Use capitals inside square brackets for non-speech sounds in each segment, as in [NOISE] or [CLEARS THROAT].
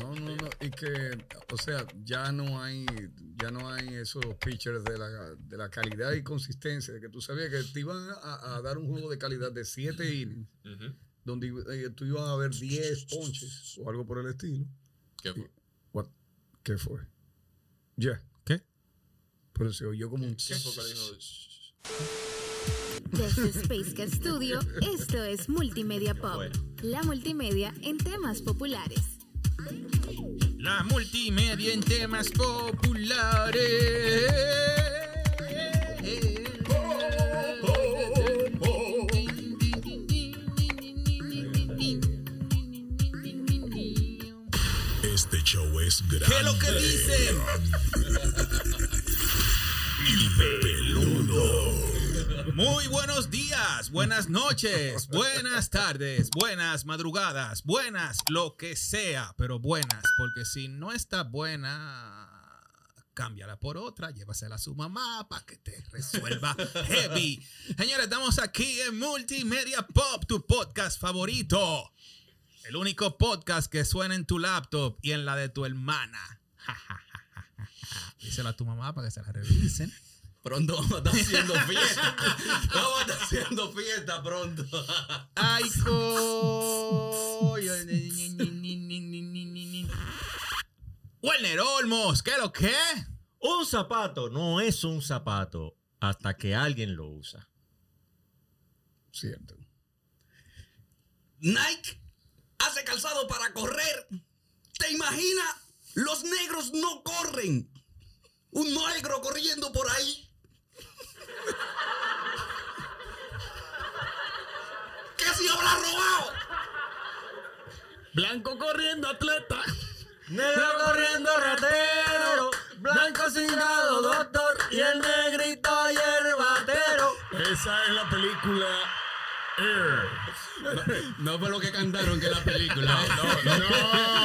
No, no, no. Y que, o sea, ya no hay, ya no hay esos pitchers de la, de la calidad y consistencia. De que tú sabías que te iban a, a dar un juego de calidad de 7 innings, Ujú. donde eh, tú ibas a ver 10 ponches o algo por el estilo. ¿Qué fue? What? ¿Qué fue? Ya. ¿Qué? Pero se oyó como un... ¿Qué fue que le dijo? Desde Space Cat Studio, esto es Multimedia Pop. Bueno. La multimedia en temas populares. La multimedia en temas populares. Este show es grande. ¿Qué es lo que dicen? [LAUGHS] Peludo. Muy buenos días, buenas noches, buenas tardes, buenas madrugadas, buenas, lo que sea, pero buenas, porque si no está buena, cámbiala por otra, llévasela a su mamá para que te resuelva heavy. Señores, estamos aquí en Multimedia Pop, tu podcast favorito. El único podcast que suena en tu laptop y en la de tu hermana. [LAUGHS] Díselo a tu mamá para que se la revisen. Pronto vamos a estar haciendo fiesta. [LAUGHS] Vamos a estar haciendo fiesta pronto. [LAUGHS] Ay, coño. Werner Olmos, ¿qué lo que? Un zapato no es un zapato hasta que alguien lo usa. Cierto. Nike hace calzado para correr. ¿Te imaginas? Los negros no corren. Un negro corriendo por ahí. ¿Qué si habrá robado? Blanco corriendo, atleta. Negro corriendo ratero, blanco cingado doctor y el negrito yerbatero. Esa es la película Air. No fue lo que cantaron que la película. No.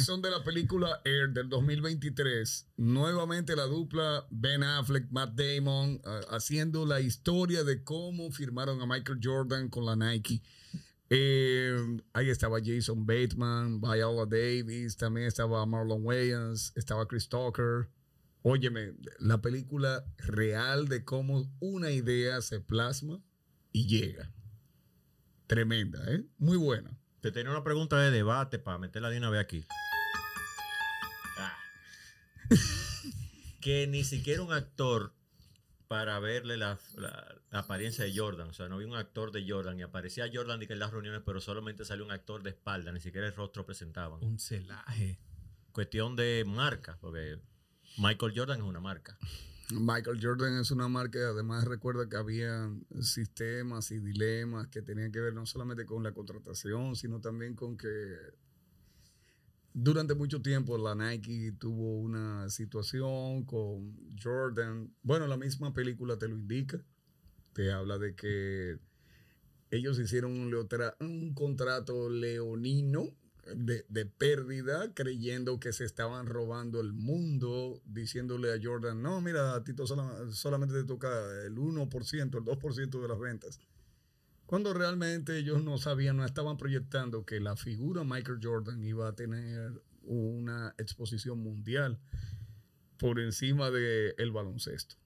Son de la película Air del 2023. Nuevamente la dupla Ben Affleck, Matt Damon, ah, haciendo la historia de cómo firmaron a Michael Jordan con la Nike. Eh, ahí estaba Jason Bateman, Viola Davis, también estaba Marlon Wayans, estaba Chris Tucker. Óyeme, la película real de cómo una idea se plasma y llega. Tremenda, ¿eh? Muy buena. Te tenía una pregunta de debate para meterla de una vez aquí. Ah. [LAUGHS] que ni siquiera un actor para verle la, la- la apariencia de Jordan, o sea, no vi un actor de Jordan y aparecía Jordan en las reuniones, pero solamente salió un actor de espalda, ni siquiera el rostro presentaban. Un celaje. Cuestión de marca, porque Michael Jordan es una marca. Michael Jordan es una marca y además recuerda que había sistemas y dilemas que tenían que ver no solamente con la contratación, sino también con que durante mucho tiempo la Nike tuvo una situación con Jordan. Bueno, la misma película te lo indica. Te habla de que ellos hicieron un, un contrato leonino de, de pérdida, creyendo que se estaban robando el mundo, diciéndole a Jordan, no, mira, a ti solamente te toca el 1%, el 2% de las ventas. Cuando realmente ellos no sabían, no estaban proyectando que la figura Michael Jordan iba a tener una exposición mundial por encima del baloncesto.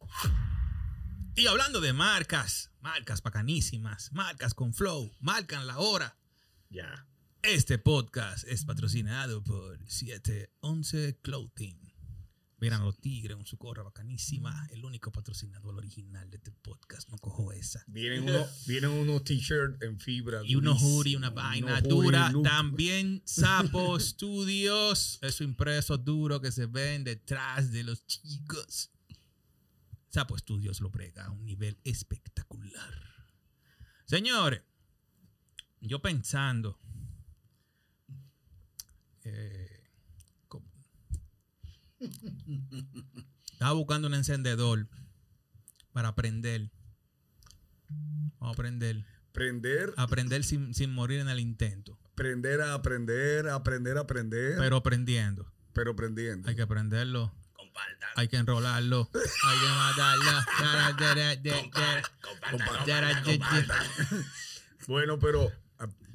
Y hablando de marcas, marcas bacanísimas, marcas con flow, marcan la hora. Ya. Este podcast es patrocinado por 711 Clothing. Miran a los tigres con su gorra bacanísima. El único patrocinador original de este podcast. No cojo esa. Vienen unos, vienen unos t-shirts en fibra. Y unos hoodie, una vaina hoodie dura. También [LAUGHS] Sapo Studios. Eso impreso duro que se ven detrás de los chicos. Sapo Studios lo brega a un nivel espectacular. Señores, yo pensando. Eh, ¿cómo? Estaba buscando un encendedor para aprender. Vamos a aprender. Aprender, Aprender sin, sin morir en el intento. aprender a aprender, aprender a aprender, Pero aprendiendo. pero aprendiendo. Hay que aprenderlo. Hay que enrolarlo. Hay que matarlo. Bueno, pero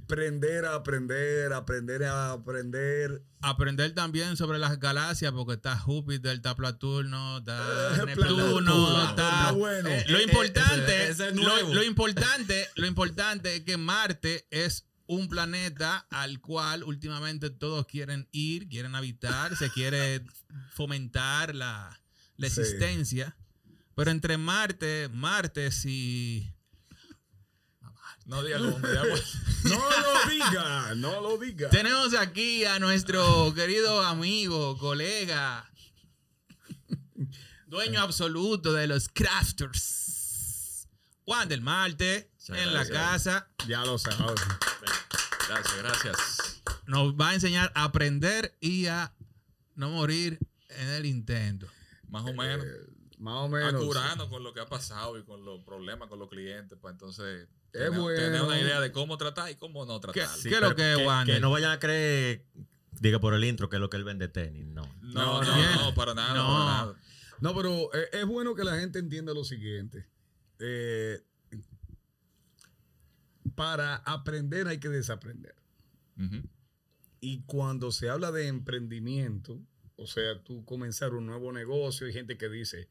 Aprender a aprender, aprender a aprender. Aprender también sobre las galaxias, porque está Júpiter, está Platuno, está Eh, [LAUGHS] Neptuno, está. está bueno. Eh, lo Eh, eh, importante, es lo, importante, lo importante es que Marte es un planeta al cual últimamente todos quieren ir, quieren habitar, se quiere fomentar la, la Sí. existencia. Pero entre Marte, Marte y No diga como me llamo. [LAUGHS] No lo diga, no lo diga. Tenemos aquí a nuestro querido amigo, colega, dueño absoluto de los crafters. Juan del Marte, Muchas en la casa, Ya lo sabes. Gracias, gracias. nos va a enseñar a aprender y a no morir en el intento. Más o menos. Más o a menos. curarnos con lo que ha pasado y con los problemas con los clientes. Pues entonces, Es tener, bueno. tener una idea de cómo tratar y cómo no ¿Qué, tratar. qué lo que es, que, Wander? que no vayan a creer, diga por el intro, que es lo que él vende tenis. No. No, No, no, bien. no, para nada, No. para nada. No, pero eh, es bueno que la gente entienda lo siguiente. Eh, para aprender hay que desaprender. Y cuando se habla de emprendimiento, o sea, tú comenzar un nuevo negocio, hay gente que dice,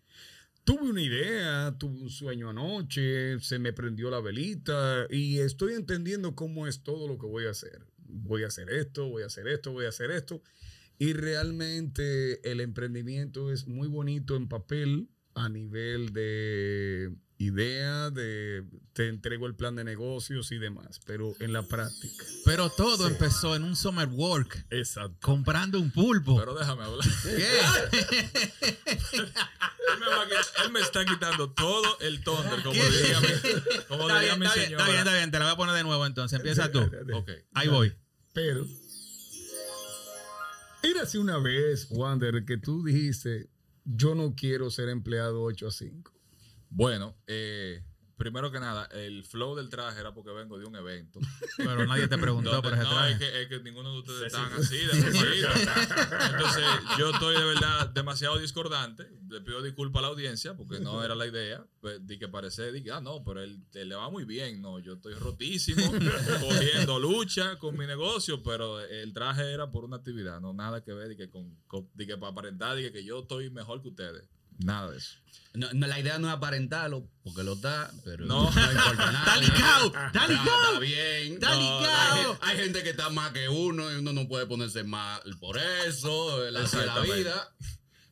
tuve una idea, tuve un sueño anoche, se me prendió la velita y estoy entendiendo cómo es todo lo que voy a hacer. Voy a hacer esto, voy a hacer esto, voy a hacer esto. Y realmente el emprendimiento es muy bonito en papel a nivel de idea, de te entrego el plan de negocios y demás, pero en la práctica. Pero todo empezó en un summer work, Exacto. comprando un pulpo. Pero déjame hablar. [LAUGHS] ¿Qué? [LAUGHS] él, me va a quitar- él me está quitando todo el thunder, como ¿Qué? diría mi, como Está diría bien, mi está bien, señora. está bien, está bien, te la voy a poner de nuevo entonces. Empieza tú. Ok. Ahí voy. Pero era así una vez, Wander, que tú dijiste, yo no quiero ser empleado 8 a 5. Bueno, eh, primero que nada, el flow del traje era porque vengo de un evento. [LAUGHS] Pero nadie te preguntó por ese no, traje. es que, es que ninguno de ustedes estaban así, de. Entonces, yo estoy de verdad demasiado discordante. Le pido disculpas a la audiencia porque no era la idea. Pues, di que parece, di que, ah, no, pero él, él le va muy bien. No, yo estoy rotísimo, [LAUGHS] cogiendo lucha con mi negocio, pero el traje era por una actividad, no nada que ver, di que, con, con- di que para aparentar, di que, que yo estoy mejor que ustedes. Nada de eso. No, no, la idea no es aparentarlo, porque lo está, pero No. no, importa nada. [LAUGHS] Está ligado, está ligado. Está bien. Está No, ligado. Hay, gen- hay gente que está más que uno y uno no puede ponerse mal por eso. La, la Exactamente. vida.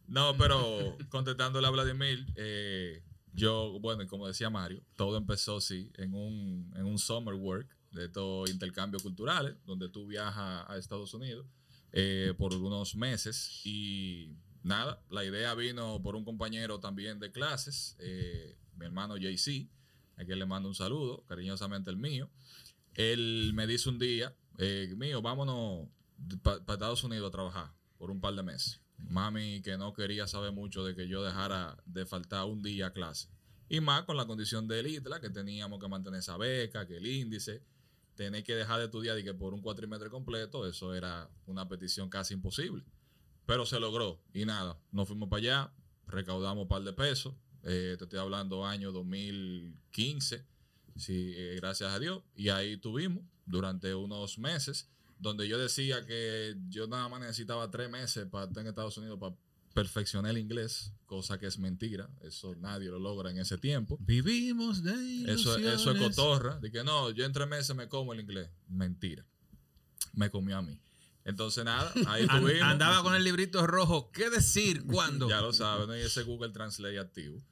No, pero contestándole a Vladimir, eh, yo, bueno, y como decía Mario, todo empezó, sí, en un, en un summer work de estos intercambios culturales, donde tú viajas a Estados Unidos eh, por unos meses y nada, la idea vino por un compañero también de clases, eh, mi hermano JC, a quien le mando un saludo, cariñosamente el mío. Él me dice un día, eh, mío, vámonos para Estados Unidos a trabajar por un par de meses. Mami que no quería saber mucho de que yo dejara de faltar un día a clase. Y más con la condición del ITLA, que teníamos que mantener esa beca, que el índice, tener que dejar de estudiar y que por un cuatrimestre completo, eso era una petición casi imposible. Pero se logró. Y nada, nos fuimos para allá, recaudamos un par de pesos. eh, te estoy hablando año 2015, sí, eh, gracias a Dios. Y ahí tuvimos durante unos meses, donde yo decía que yo nada más necesitaba tres meses para estar en Estados Unidos para perfeccionar el inglés, cosa que es mentira. Eso nadie lo logra en ese tiempo. Vivimos de Eso, eso es cotorra. De que no, yo en tres meses me como el inglés. Mentira. Me comió a mí. Entonces, nada, ahí [LAUGHS] An- tuvimos. andaba con el librito rojo. ¿Qué decir? ¿Cuándo? [LAUGHS] Ya lo saben, ¿no? y ese Google Translate activo.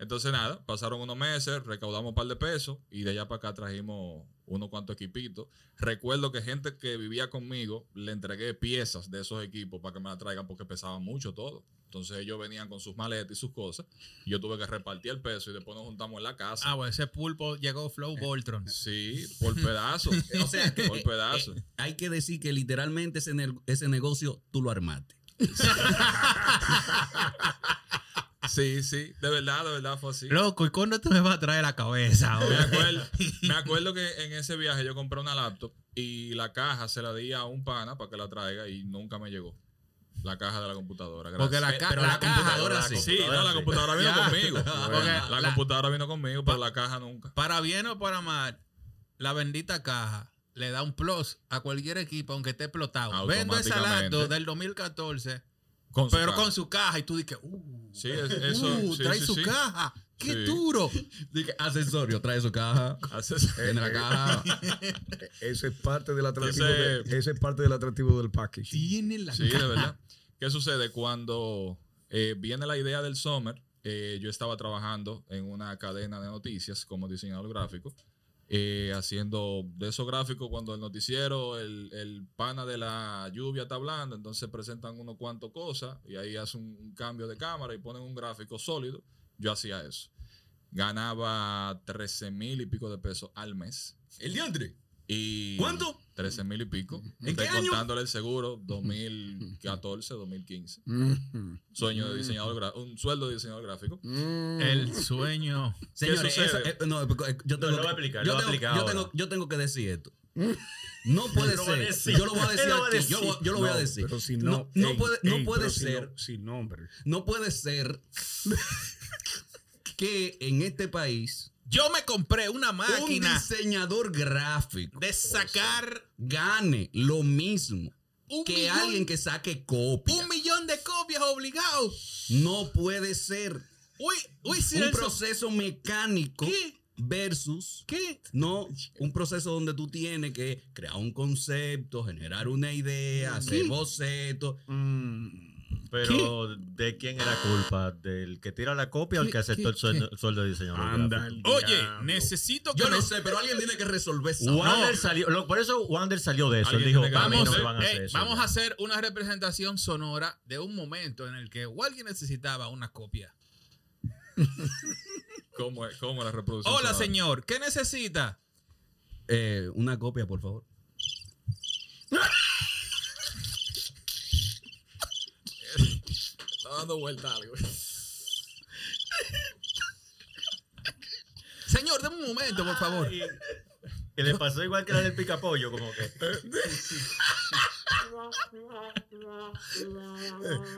Entonces, nada, pasaron unos meses, recaudamos un par de pesos y de allá para acá trajimos unos cuantos equipitos. Recuerdo que gente que vivía conmigo le entregué piezas de esos equipos para que me la traigan porque pesaban mucho todo. Entonces ellos venían con sus maletas y sus cosas. Y yo tuve que repartir el peso y después nos juntamos en la casa. Ah, bueno, ese pulpo llegó Flow Voltron. Sí, por pedazo. [LAUGHS] O sea, que, por pedazo. eh, hay que decir que literalmente ese, ne- ese negocio tú lo armaste. [LAUGHS] Sí, sí, de verdad, de verdad fue así. Loco, ¿y cuándo te me vas a traer la cabeza? Me acuerdo, [LAUGHS] me acuerdo que en ese viaje yo compré una laptop y la caja se la di a un pana para que la traiga y nunca me llegó. La caja de la computadora. Gracias. Porque la, ca- Pero la la caja- computadora sí. Sí, no, la computadora vino [LAUGHS] Ya. conmigo. [LAUGHS] La, la- computadora vino conmigo, pero la caja nunca. Para bien o para mal, la bendita caja le da un plus a cualquier equipo, aunque esté explotado. Vendo esa laptop del 2014, Con pero caja. con su caja. Y tú dices, uh, Sí, es- eso. uh, sí, trae sí, su sí. caja. ¡Qué Sí. duro! [LAUGHS] Dije, accesorio, trae su caja. Tiene la caja. [LAUGHS] Ese es parte del atractivo, de- ese es parte del atractivo del package. Tiene la Sí, caja. de verdad. ¿Qué sucede? Cuando eh, viene la idea del Summer, eh, yo estaba trabajando en una cadena de noticias como diseñador gráfico, eh, haciendo de esos gráficos cuando el noticiero, el, el pana de la lluvia está hablando, entonces presentan unos cuantos cosas y ahí hacen un, cambio de cámara y ponen un gráfico sólido. Yo hacía eso. Ganaba 13 mil y pico de pesos al mes. El. Y ¿Cuánto? 13 mil y pico. ¿En qué año? Contándole el seguro, 2014, 2015. Mm. Sueño de diseñador gráfico, un sueldo de diseñador gráfico. Mm. El sueño. Señores, sucede? eso, eh, no, eh, yo tengo, lo voy a que- explicar, yo lo voy a tengo- explicar yo ahora. tengo- yo tengo que decir esto. No puede [LAUGHS] Lo va a ser. decir. Yo lo voy a [LAUGHS] decir Él lo va a aquí. Yo, decir. yo lo voy a No, decir. Pero si no, no, no ey, puede, no ey, puede pero si ser. no- sin nombre. No puede ser [LAUGHS] que en este país Yo me compré una un máquina diseñador gráfico de sacar gane lo mismo un que millón, alguien que saque copia. un millón de copias obligado. No puede ser Uy, uy, un Celso, proceso mecánico ¿Qué? versus ¿Qué? no un proceso donde tú tienes que crear un concepto, generar una idea, hacer bocetos. Mm. Pero, ¿de quién era culpa? ¿Del que tira la copia o el que aceptó el ¿Qué? sueldo, sueldo de diseñador Anda el Oye, diablo. necesito que Yo no sé, pero alguien tiene que resolver eso. Wander salió, lo- por eso Wander salió de eso. Él dijo, no Vamos, me van a hacer eso. vamos ya". a hacer una representación sonora de un momento en el que alguien necesitaba una copia. [LAUGHS] ¿Cómo es, cómo la reproducción? Hola, sonora? señor, ¿qué necesita? Eh, una copia, por favor. Dando vuelta algo. [LAUGHS] Señor, deme un momento, por favor. Ay, Que le pasó igual que la del picapollo, como que.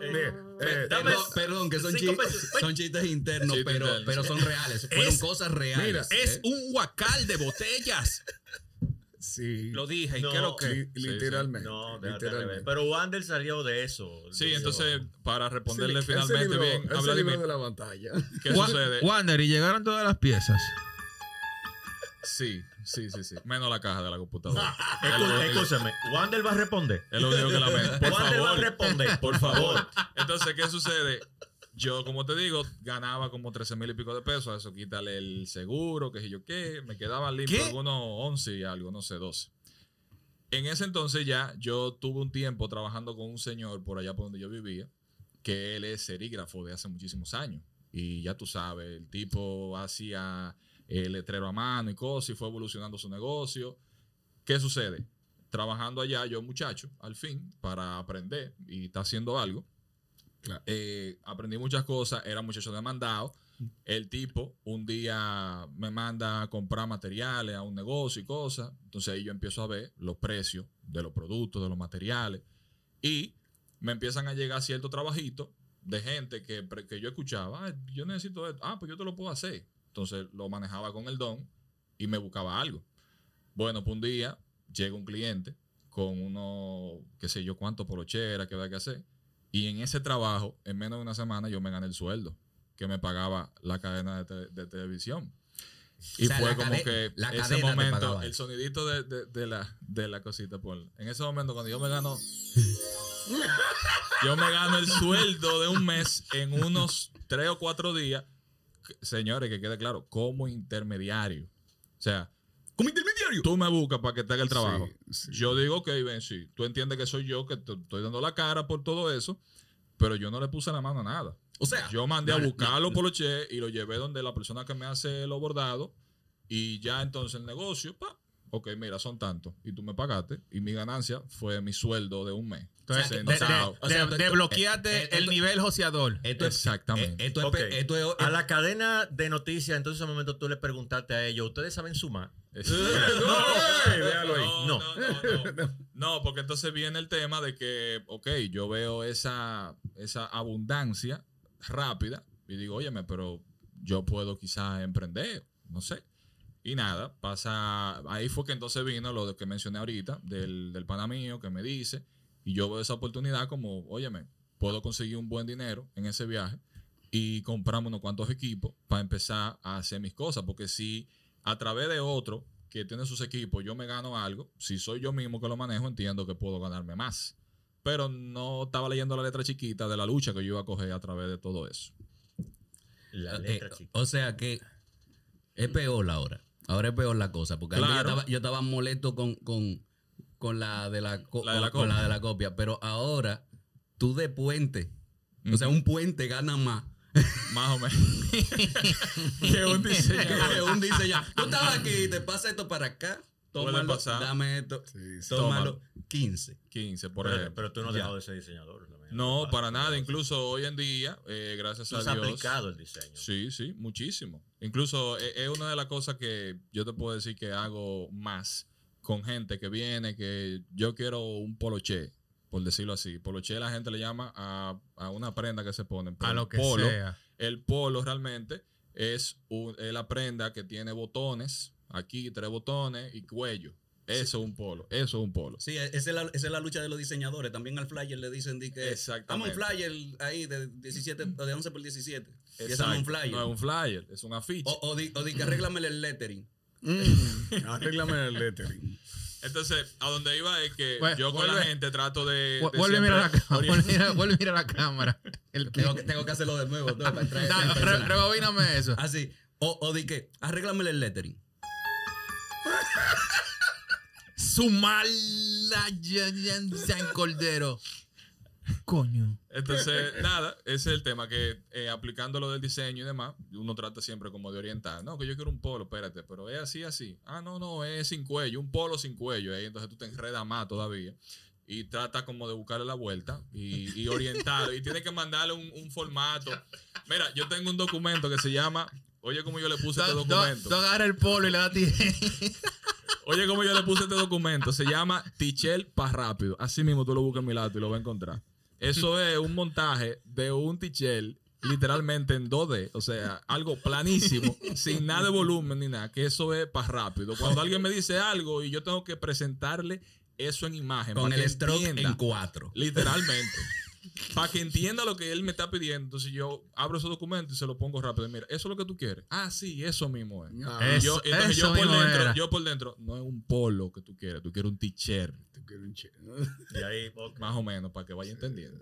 Mira, eh, Dame Perdón, perdón, que son, cinco chi- pesos. son chistes internos, pero, pero son reales. Fueron Es- cosas reales. mira, Es ¿eh? un huacal de botellas. Sí, Lo dije, ¿y No, qué es lo que? li- literalmente. No, literalmente. Pero Wander salió de eso. Sí, Dijo, entonces, para responderle finalmente ese libro- bien a ese Vladimir, libro de la pantalla. ¿qué sucede? Wander, y llegaron todas las piezas. Sí, sí, sí, sí. Menos la caja de la computadora. [LAUGHS] Escú- Escúchame, Wander va a responder. Es lo único que lamento. [LAUGHS] Por Wander va a responder. por favor. Entonces, ¿qué sucede? Yo, como te digo, ganaba como 13 mil y pico de pesos. A eso quítale el seguro, qué sé yo qué. Me quedaban limpios algunos 11 y algo, no sé, 12. En ese entonces ya yo tuve un tiempo trabajando con un señor por allá por donde yo vivía, que él es serígrafo de hace muchísimos años. Y ya tú sabes, el tipo hacía el letrero a mano y cosas y fue evolucionando su negocio. ¿Qué sucede? Trabajando allá, yo muchacho, al fin, para aprender y está haciendo algo. Eh, aprendí muchas cosas, era muchacho demandado. El tipo un día me manda a comprar materiales a un negocio y cosas. Entonces ahí yo empiezo a ver los precios de los productos, de los materiales. Y me empiezan a llegar ciertos trabajitos de gente que, que yo escuchaba. "Ah, yo necesito esto. Ah, pues yo te lo puedo hacer. Entonces lo manejaba con el don y me buscaba algo. Bueno, pues un día llega un cliente con uno, qué sé yo, cuánto polochera que había que hacer. Y en ese trabajo, en menos de una semana, yo me gané el sueldo que me pagaba la cadena de, te- de televisión. Y O sea, fue como que la ese momento, el sonidito de, de- de la, de la cosita, por En ese momento, cuando yo me gano, yo me gano el sueldo de un mes en unos tres o cuatro días. Señores, que quede claro, como intermediario. O sea, Como intermediario. Tú me buscas para que te haga el trabajo. Sí, sí. Yo digo, ok, ven, sí. Tú entiendes que soy yo que te estoy dando la cara por todo eso, pero yo no le puse la mano a nada. O sea, Yo mandé a buscarlo por los che y lo llevé donde la persona que me hace los bordados y ya entonces el negocio, pa, ok, mira, son tantos y tú me pagaste y mi ganancia fue mi sueldo de un mes. Entonces, sea, de- Sentado. de- o sea, de- esto- desbloqueaste eh, esto- el nivel joseador. Esto es, Exactamente. eh, Esto es, Ok. pe- esto es- A la cadena de noticias, entonces en ese momento tú le preguntaste a ellos, ¿ustedes saben sumar? No, no, no. No, porque entonces viene el tema de que, ok, yo veo esa, esa abundancia rápida y digo, óyeme, pero yo puedo quizás emprender, no sé. Y nada, pasa. Ahí fue que entonces vino lo de que mencioné ahorita, del, del pana mío que me dice. Y yo veo esa oportunidad como, óyeme, puedo conseguir un buen dinero en ese viaje y compramos unos cuantos equipos para empezar a hacer mis cosas. Porque si a través de otro que tiene sus equipos yo me gano algo, si soy yo mismo que lo manejo, entiendo que puedo ganarme más. Pero no estaba leyendo la letra chiquita de la lucha que yo iba a coger a través de todo eso. Eh, La letra chica. o sea que es peor ahora. Ahora es peor la cosa. Porque antes Claro. yo, estaba, yo estaba molesto con, con, con la de la, co- La de la con copia. la de la copia. Pero ahora, tú de puente. O sea, un puente gana más. Más o menos. [LAUGHS] que un diseñador. que un dice ya. Tú estabas aquí, te pasa esto para acá. Tómalo, pasar. dame esto. Sí, sí. tómalo. 15. 15, por Pero, ejemplo. pero tú no has dejado de ser diseñador. No, para nada. Incluso hoy en día, eh, gracias Tú a has Dios. aplicado el diseño. Sí, sí, muchísimo. Incluso e- es una de las cosas que yo te puedo decir que hago más con gente que viene, que yo quiero un poloché, por decirlo así. Poloché la gente le llama a, a una prenda que se ponen. pero A el lo que polo, sea. El polo realmente es, un- es la prenda que tiene botones, aquí tres botones y cuello. Eso es un polo, eso es un polo. Sí, esa es, la, esa es la lucha de los diseñadores. También al flyer le dicen di que. Vamos un flyer ahí de 17, o de 11 por 17. Y ese no es Exacto. un flyer. No es un flyer, es un afiche. O, o di, o di que arréglamele el lettering. Mm, arréglame el lettering. Entonces, a donde iba es que Bueno, yo con la gente trato de. Vu- de Vuelve a mirar la cámara. Vuelve a mirar- vuelve a mirar la cámara. El Tengo, que- tengo que hacerlo de nuevo. Rebobíname eso. Así. O, o di que arréglamele el lettering. Su mala ya- ya- San Cordero. Coño. Entonces, nada, ese es el tema, que eh, aplicando lo del diseño y demás, uno trata siempre como de orientar. No, que yo quiero un polo, espérate, pero es así, así. Ah, no, no, es sin cuello, un polo sin cuello. Ahí entonces tú te enredas más todavía. Y trata como de buscarle la vuelta y, y orientarlo. y tienes que mandarle un, un formato. Mira, yo tengo un documento que se llama. Oye, como yo le puse este documento. Tú agarras el polo y le das. [LAUGHS] Oye, como yo le puse este documento, se llama Tichel Pa Rápido. Así mismo tú lo buscas en mi lado y lo vas a encontrar. Eso [LAUGHS] es un montaje de un Tichel literalmente en 2D, o sea, algo planísimo, sin nada de volumen ni nada, que eso es para rápido. Cuando [LAUGHS] alguien me dice algo y yo tengo que presentarle eso en imagen, Con para el stroke entienda, en 4. literalmente. Para que entienda lo que él me está pidiendo. Entonces yo abro ese documento y se lo pongo rápido. Mira, eso es lo que tú quieres. Ah, sí, eso mismo es. Ah, Y Eso- yo, entonces eso yo por mismo dentro, era. yo por dentro, no es un polo que tú quieres, tú quieres un t-shirt, tú quieres un Y ahí, más o menos, para que vaya entendiendo.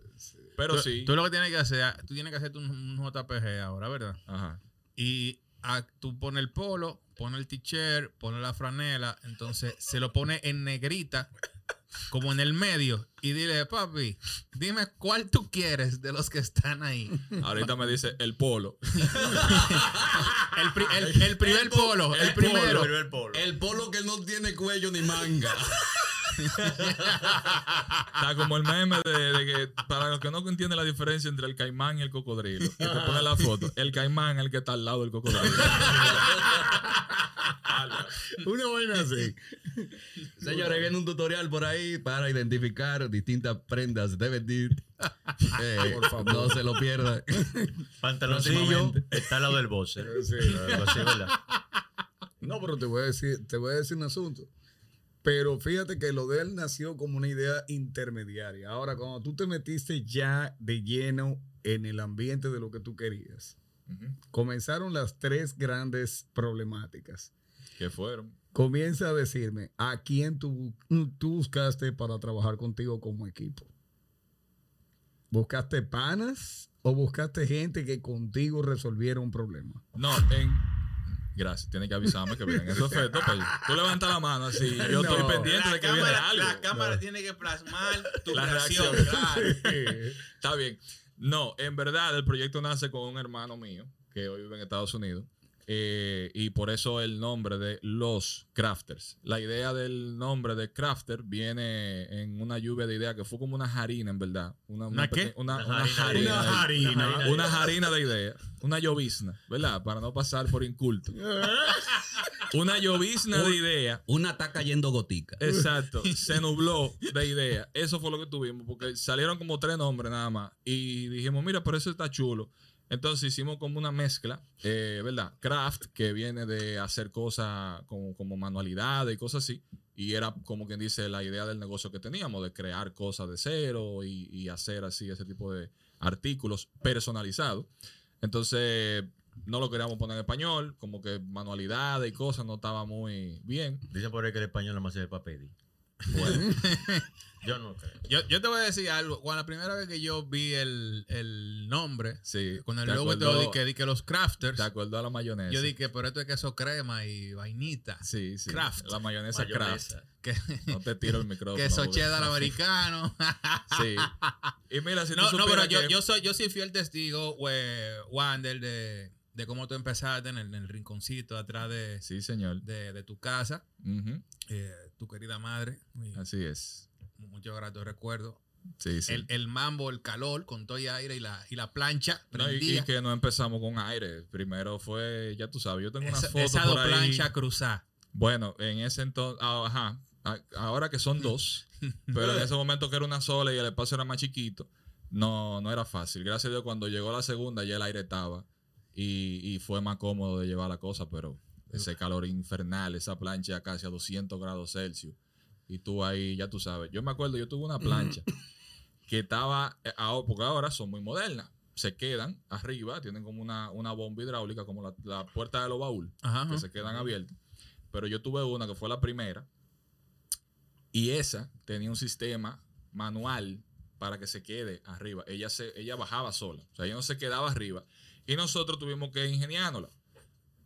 Pero Tú, sí. tú lo que tienes que hacer, tú tienes que hacerte un, un JPG ahora, ¿verdad? Ajá. Y ah, tú pones el polo, pones el t-shirt, pones la franela, entonces se lo pone en negrita, como en el medio, y dile, papi, dime cuál tú quieres de los que están ahí. Ahorita me dice el polo. [LAUGHS] El, pri- el- el primer polo, el, primero. El polo. El polo que no tiene cuello ni manga. [LAUGHS] Está como el meme de, de que, para los que no entienden la diferencia entre el caimán y el cocodrilo, que te pone la foto. El caimán es el que está al lado del cocodrilo. [LAUGHS] [LAUGHS] Una vaina así. [LAUGHS] Señores, viene un tutorial por ahí para identificar distintas prendas de vestir. [LAUGHS] Eh, Por favor. No se lo pierdan. Pantaloncillo está al lado del boxer. Sí. No, pero te voy a decir, te voy a decir un asunto. Pero fíjate que lo de él nació como una idea intermediaria. Ahora, cuando tú te metiste ya de lleno en el ambiente de lo que tú querías, Ujú. comenzaron las tres grandes problemáticas. Que fueron. Comienza a decirme a quién tú, tú buscaste para trabajar contigo como equipo. ¿Buscaste panas o buscaste gente que contigo resolviera un problema? No, en. Gracias, tiene que avisarme que vienen esos efectos. pues, tú levantas la mano así. Yo No. estoy pendiente de que viene algo. la cámara tiene que plasmar tu La reacción. reacción. claro. [LAUGHS] Está bien. No, en verdad el proyecto nace con un hermano mío que hoy vive en Estados Unidos. Eh, y por eso el nombre de los crafters. La idea del nombre de crafter viene en una lluvia de ideas que fue como una harina, en verdad. Una, ¿Una qué? Una, Una una harina de harina. ideas. de- Una harina de Una ideas. harina de ideas. Una llovizna, ¿verdad? Para no pasar por inculto. [LAUGHS] Una llovizna de ideas. Una está cayendo gotica. Exacto, [LAUGHS] se nubló de idea. Eso fue lo que tuvimos, porque salieron como tres nombres nada más. Y dijimos, mira, pero eso está chulo. Entonces hicimos como una mezcla, eh, ¿verdad? Craft, que viene de hacer cosas como, como manualidades y cosas así. Y era como quien dice la idea del negocio que teníamos, de crear cosas de cero y, hacer así ese tipo de artículos personalizados. Entonces no lo queríamos poner en español, como que manualidades y cosas no estaba muy bien. Dicen por ahí que el español no más sirve para pedir. Bueno, [LAUGHS] Yo no creo. Yo, yo te voy a decir algo. Cuando la primera vez que yo vi el, el nombre, sí. con el logo acordó- todo, di que, di que los crafters, Te acuerdo a la mayonesa. yo dije, pero esto es queso crema y vainita. Sí, sí. Kraft. La mayonesa. Mayonesa. Que, No te tiro el micrófono. [LAUGHS] queso cheddar americano. [LAUGHS] Sí. Y mira, si tú no, no, pero yo, yo soy, yo soy fiel testigo, we- Wander, de, de cómo tú empezaste en el, en el rinconcito atrás de, Sí, señor. de, de tu casa, eh, tu querida madre. Así es. muchos gratos recuerdos. Sí, sí. El, el mambo, el calor, con todo y aire y la, y la plancha. No, y, que no empezamos con aire. Primero fue, ya tú sabes, yo tengo una foto esa por dos ahí. plancha cruzada. Bueno, en ese entonces, ah, ajá, ahora que son dos, [LAUGHS] pero en ese momento que era una sola y el espacio era más chiquito, no, no era fácil. Gracias a Dios, cuando llegó la segunda ya el aire estaba y, y fue más cómodo de llevar la cosa, pero ese calor infernal, esa plancha casi a 200 grados Celsius y tú ahí, ya tú sabes. Yo me acuerdo, yo tuve una plancha que estaba, eh, porque ahora son muy modernas. Se quedan arriba, tienen como una, una bomba hidráulica, como la, la puerta de los baúl Ajá, que ajá. se quedan abiertos. Pero yo tuve una que fue la primera. Y esa tenía un sistema manual para que se quede arriba. Ella, se, ella bajaba sola. O sea, ella no se quedaba arriba. Y nosotros tuvimos que ingeniárnosla.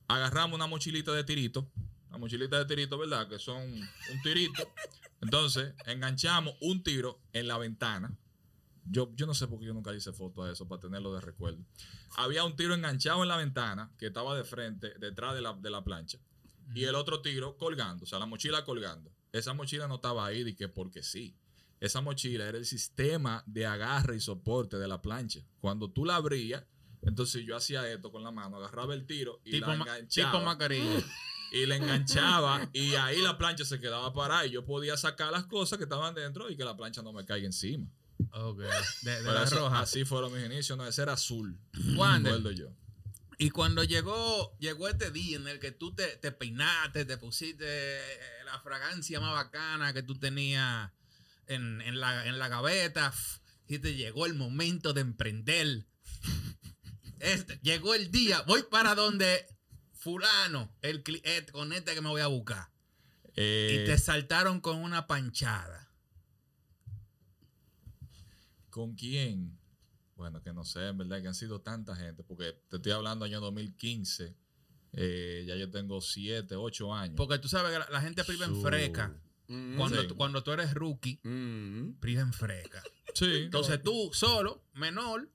Agarramos una mochilita de tirito. Una mochilita de tirito, ¿verdad? Que son un tirito. Entonces, enganchamos un tiro en la ventana. Yo, yo no sé por qué yo nunca hice foto a eso para tenerlo de recuerdo. Había un tiro enganchado en la ventana que estaba de frente, detrás de la, de la plancha. Y el otro tiro colgando, o sea, la mochila colgando. Esa mochila no estaba ahí de que porque sí. Esa mochila era el sistema de agarre y soporte de la plancha. Cuando tú la abrías, entonces yo hacía esto con la mano, agarraba el tiro y Tipo, la enganchaba. tipo mascarilla. y la enganchaba y ahí la plancha se quedaba parada y yo podía sacar las cosas que estaban dentro y que la plancha no me caiga encima. Ok. De, de la eso- roja. Así fueron mis inicios, no, ese era azul. Recuerdo yo. Y cuando llegó, llegó este día en el que tú te, te peinaste, te pusiste eh, la fragancia más bacana que tú tenías en, en la, en la gaveta, y te llegó el momento de emprender. Este, llegó el día, voy para donde fulano, el, cli- eh, con este que me voy a buscar. Eh, Y te saltaron con una panchada. ¿Con quién? Bueno, que no sé, en verdad que han sido tanta gente, porque te estoy hablando año 2015, eh, ya yo tengo 7, 8 años. Porque tú sabes que la, la gente priva en freca. Mm, Cuando, Sí. tú, cuando tú eres rookie, mm. priva en freca. Sí, Entonces tú, solo, menor,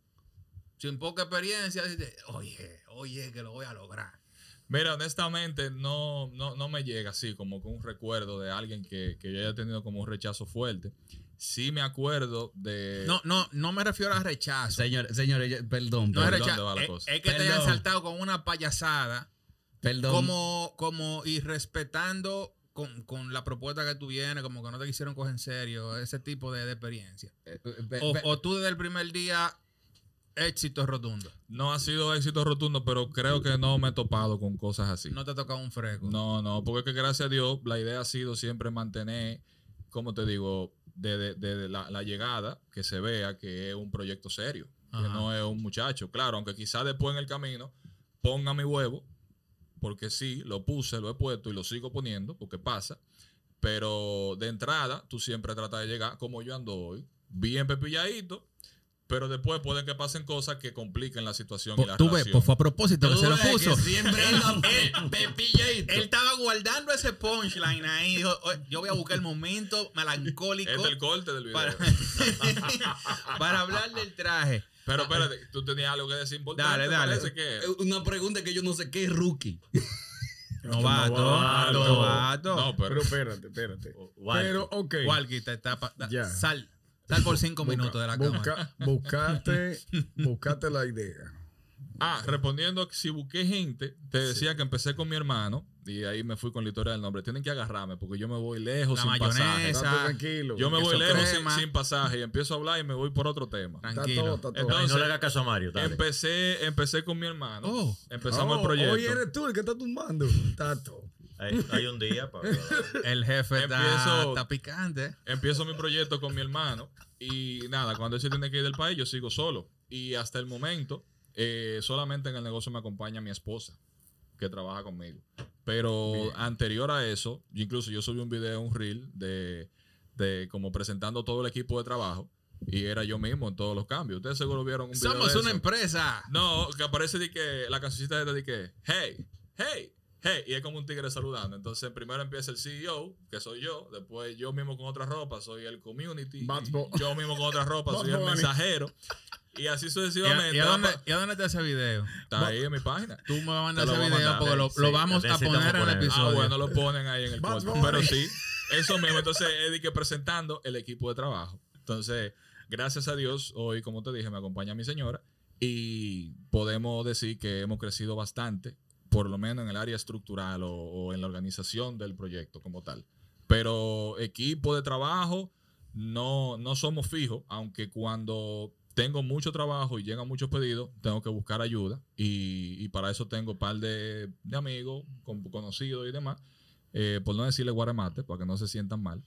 sin poca experiencia, dices, oye, oye, que lo voy a lograr. Mira, honestamente, no, no, no me llega así como con un recuerdo de alguien que, que yo haya tenido como un rechazo fuerte. Sí me acuerdo de... No, no, no me refiero a rechazo. Señor, señores, yo- perdón, No es ¿dónde rechazo. va la Es, cosa? es que te hayan Perdón. saltado con una payasada, perdón. como, como y respetando con, con la propuesta que tú vienes, como que no te quisieron coger en serio, ese tipo de, de experiencia. Eh, eh, o tú desde el primer día, éxito rotundo. No ha sido éxito rotundo, pero creo que no me he topado con cosas así. No te ha tocado un freco. No, no, porque es que gracias a Dios la idea ha sido siempre mantener, como te digo, de, de- de la, la llegada, que se vea que es un proyecto serio, que no es un muchacho. Claro, aunque quizás después en el camino ponga mi huevo, porque sí, lo puse, lo he puesto y lo sigo poniendo, porque pasa. Pero de entrada, tú siempre tratas de llegar como yo ando hoy, bien pepilladito, pero después pueden que pasen cosas que compliquen la situación y la Tú ves, pues fue a propósito que se lo puso. que siempre pepilladito. Él estaba guardando ese punchline ahí. Dijo, "Oye, yo voy a buscar el momento melancólico Este es el corte del video. para, [LAUGHS] para hablar del traje. Pero espérate, tú tenías algo que decir importante. Dale, dale. que- Eh, Una pregunta que yo no sé qué es rookie. [LAUGHS] Novato, Novato. novato. No, pero, Pero espérate, espérate. Walkie. Pero, ok. Walkie, te Ya. sal. Sal por cinco Busca- minutos de la busca- cámara. Buscaste, [LAUGHS] buscaste la idea. ah, respondiendo si busqué gente, te decía que empecé con mi hermano Y ahí me fui con la historia del nombre. Tienen que agarrarme porque yo me voy lejos La sin pasaje. mayonesa. Estate tranquilo. Yo me voy lejos sin, pasaje y empiezo a hablar y me voy por otro tema. Está Tranquilo. todo, está todo. Ay, no Entonces, le haga caso a Mario. dale. Empecé, empecé con mi hermano. Oh. Empezamos Oh, el proyecto. Hoy eres tú el que está tumbando. Tato. Hay, hay un día para. El jefe está, Empiezo- está picante. Empiezo mi proyecto con mi hermano y nada, cuando él se tiene que ir del país, yo sigo solo. Y hasta el momento, eh, solamente en el negocio me acompaña mi esposa, que trabaja conmigo. Pero anterior a eso, incluso yo subí un video, un reel, de, de como presentando todo el equipo de trabajo. Y era yo mismo en todos los cambios. Ustedes seguro vieron un video Somos de una eso. empresa. No, que aparece de que la cancioncita de que, hey, hey, hey, y es como un tigre saludando. Entonces, primero empieza el CEO, que soy yo, después yo mismo con otra ropa, soy el community, yo mismo con otra ropa, [LAUGHS] soy el mensajero, y así ¿Y a, sucesivamente. y a dónde, ¿Y a dónde está ese video? Está ahí en mi página. Tú me vas a mandar ese video mandar. porque lo, Sí, lo vamos a poner en el episodio. Ah, bueno, lo ponen ahí en el [LAUGHS] podcast. Pero sí, eso mismo. Entonces, Eddie que presentando el equipo de trabajo. Entonces, gracias a Dios, hoy, como te dije, me acompaña mi señora y podemos decir que hemos crecido bastante, por lo menos en el área estructural o, en la organización del proyecto como tal. Pero equipo de trabajo no, no somos fijos, aunque cuando tengo mucho trabajo y llegan muchos pedidos, tengo que buscar ayuda y, y para eso tengo un par de, amigos, con- conocidos y demás, eh, por no decirle guaremate, para que no se sientan mal.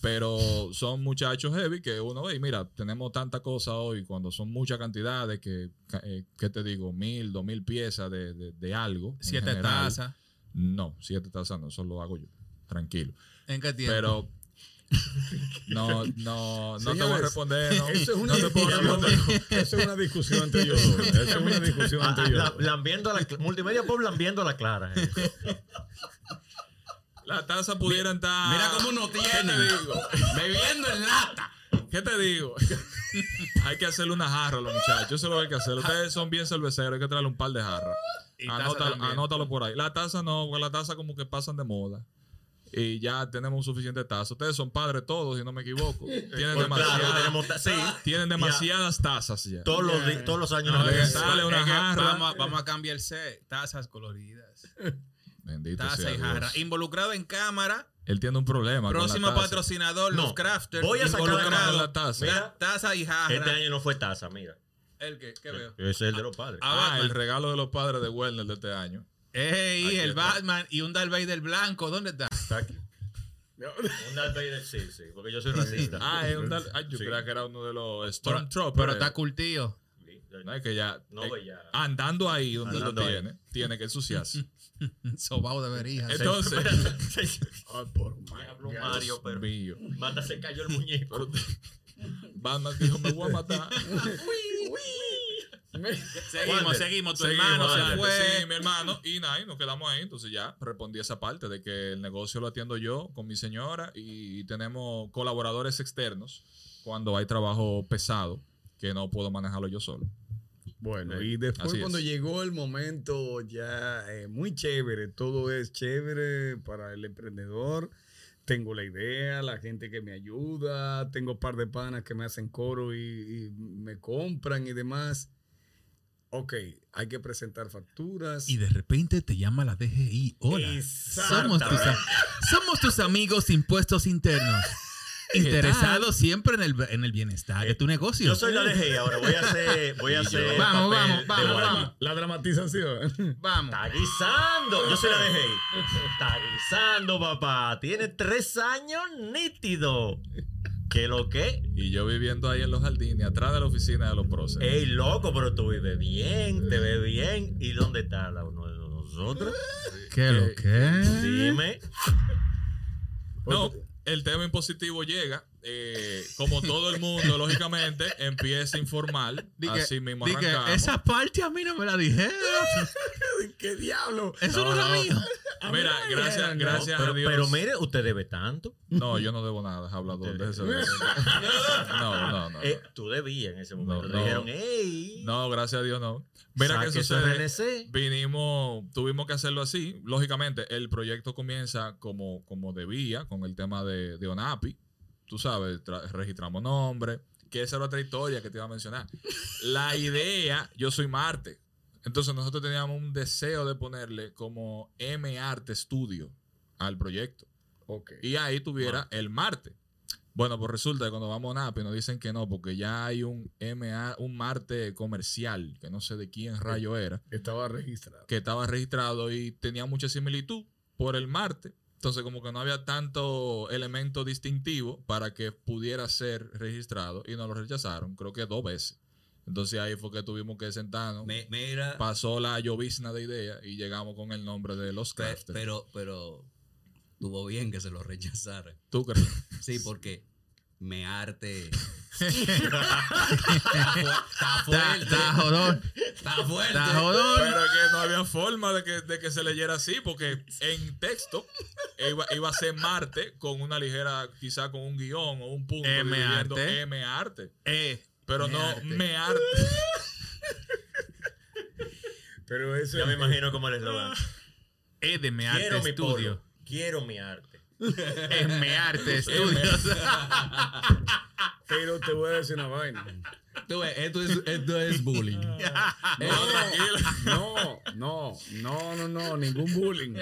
Pero son muchachos heavy que uno ve, y mira, tenemos tanta cosa hoy, cuando son muchas cantidades, que, eh, ¿qué te digo? Mil, dos mil piezas de, de- de algo. Siete tazas. No, siete tazas no, eso lo hago yo, tranquilo. ¿En qué tiempo? Pero [LAUGHS] no, no, no te voy a responder. No, Eso es una no te puedo discusión. responder. Eso es una discusión entre ellos. Eso es una discusión Ah, entre ellos la- a la multimedia pop lambiendo a la clara. eh. [LAUGHS] La taza pudieran estar. Mira cómo no ¿Qué tienen. te digo? Bebiendo en lata. ¿Qué te digo? [LAUGHS] hay que hacerle una jarra a los muchachos. Eso es lo que hay que hacer. Ustedes son bien cerveceros. Hay que traerle un par de jarras. Anótalo, anótalo por ahí. La taza no, porque la taza como que pasan de moda. Y ya tenemos suficiente taza. Ustedes son padres todos, si no me equivoco. [LAUGHS] Tienen, Pues claro, ta- sí. tienen demasiadas tazas ya. Todos los, todos los años. No, sale una jarra. Vamos, a- vamos a cambiar el set. Tazas coloridas. [LAUGHS] Bendito Taza sea y Dios. jarra. Involucrado en cámara. Él tiene un problema. con la Próximo taza. patrocinador, No, los crafters. voy a sacar la taza. Mira, taza y jarra. Este año no fue taza, mira. ¿El qué? ¿Qué veo? Ese es el de los padres. Ah, Ah, el regalo de los padres de Werner de este año. Ey, Aquí el está. Batman y un Darth Vader blanco. ¿Dónde está? Está aquí. Un Darth Vader, sí, sí, porque yo soy [LAUGHS] racista. Ah, es un. Ay, yo Sí. creía que era uno de los Pero, Stormtroopers. pero está curtido. No, es que ya. No, eh, ya. Andando ahí donde Andando lo ahí. tiene, tiene que ensuciarse. [LAUGHS] Sobao debería. Entonces, [LAUGHS] Ay, por Diablo Mario, pero mío. manda se cayó el muñeco. Batman dijo: Me voy a matar. [LAUGHS] Seguimos, Wander, seguimos. Tu Seguimos hermano se adelante. fue. Sí, mi hermano. Y nada, y nos quedamos ahí. Entonces ya respondí esa parte de que el negocio lo atiendo yo con mi señora y tenemos colaboradores externos cuando hay trabajo pesado que no puedo manejarlo yo solo. Bueno, y después Así cuando es. llegó el momento ya eh, muy chévere, todo es chévere para el emprendedor. Tengo la idea, la gente que me ayuda, tengo un par de panas que me hacen coro y, y me compran y demás. Ok, hay que presentar facturas. Y de repente te llama la DGI. Hola. Tus, somos tus amigos impuestos internos. [LAUGHS] Interesados siempre en el, en el bienestar de tu negocio. Yo soy la DG ahora, voy a hacer. Voy a hacer Vamos, vamos, vamos, vamos. La dramatización. Vamos. Está guisando. Yo soy la DG. Está guisando, papá. Tiene tres años nítido. ¿Qué lo que? Y yo viviendo ahí en los jardines, atrás de la oficina de los próceres. Ey, loco, pero tú vives bien, te ves bien. ¿Y dónde está la uno de nosotros? ¿Qué lo que? Dime. No, el tema impositivo llega, eh, como todo el mundo, lógicamente, empieza a informar. Di que- así mismo di que arrancamos. esa parte a mí no me la dijeron. ¿Qué diablo? Eso no, No, era no. mío. Mira, gracias, no, gracias pero, a Dios. pero mire, usted debe tanto. No, yo no debo nada, hablador. de eso. [LAUGHS] No, no, no. Eh, tú debías en ese momento. No, dijeron, ey. No, gracias a Dios no. Mira su sucede. RNC. Vinimos, tuvimos que hacerlo así. Lógicamente, el proyecto comienza como, como debía, con el tema de, de ONAPI. Tú sabes, tra- registramos nombre, que esa era otra historia que te iba a mencionar. La [LAUGHS] idea, yo soy Marte. Entonces nosotros teníamos un deseo de ponerle como M Arte Studio al proyecto. Ok. Y ahí tuviera el Marte. Bueno, pues resulta que cuando vamos a NAPI nos dicen que no, porque ya hay un MA, un Marte comercial, que no sé de quién rayo era, Estaba registrado. que estaba registrado y tenía mucha similitud por el Marte. Entonces, como que no había tanto elemento distintivo para que pudiera ser registrado y nos lo rechazaron, creo que dos veces. Entonces ahí fue que tuvimos que sentarnos. Me- mira, Pasó la llovizna de ideas y llegamos con el nombre de los crafters. pero, pero tuvo bien que se lo rechazaran. ¿Tú crees? Sí, porque me arte. [LAUGHS] está fuerte. Está jodón. Está fuerte. Está jodón. Pero que no había forma de que, de que se leyera así, porque en texto iba, iba a ser Marte con una ligera, quizá con un guion o un punto M arte. M arte. Eh, Pero Me no arte. me arte. Pero eso Ya me imagino como el eslogan. eh de Me Arte Quiero mi Estudio. polo. Quiero mi arte. Es Me Arte Estudio. [LAUGHS] Pero te voy a decir una vaina. Tú ves, esto es, esto es bullying. No, tranquilo. No, no, no, no, no, ningún bullying.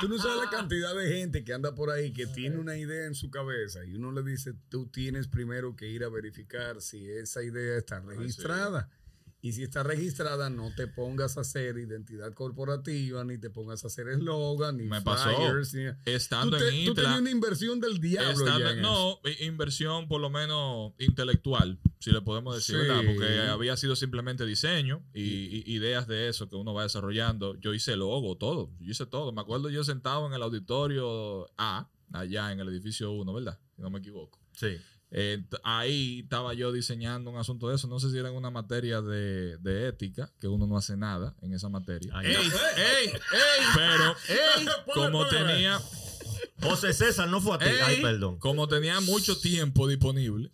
Tú no sabes la cantidad de gente que anda por ahí que tiene una idea en su cabeza y uno le dice, tú tienes primero que ir a verificar si esa idea está registrada. Y si está registrada, no te pongas a hacer identidad corporativa, ni te pongas a hacer eslogan, ni Me pasó. ni- Estando tú, te- en tú Intla. tenías una inversión del diablo. Estando- ya eso. no, inversión por lo menos intelectual, si le podemos decir, Sí. ¿verdad? Porque había sido simplemente diseño y, y ideas de eso que uno va desarrollando. Yo hice logo, todo. Yo hice todo. Me acuerdo yo sentado en el auditorio A, allá en el edificio 1, ¿verdad? Si no me equivoco. Sí. Eh, ahí estaba yo diseñando un asunto de eso. No sé si era en una materia de, de ética, que uno no hace nada en esa materia. Ay, ¡Ey! no. ¡Ey! ¡Ey! Pero ¡Ey! como tenía, José César no fue a ti. Ey. Ay, perdón. como tenía mucho tiempo disponible,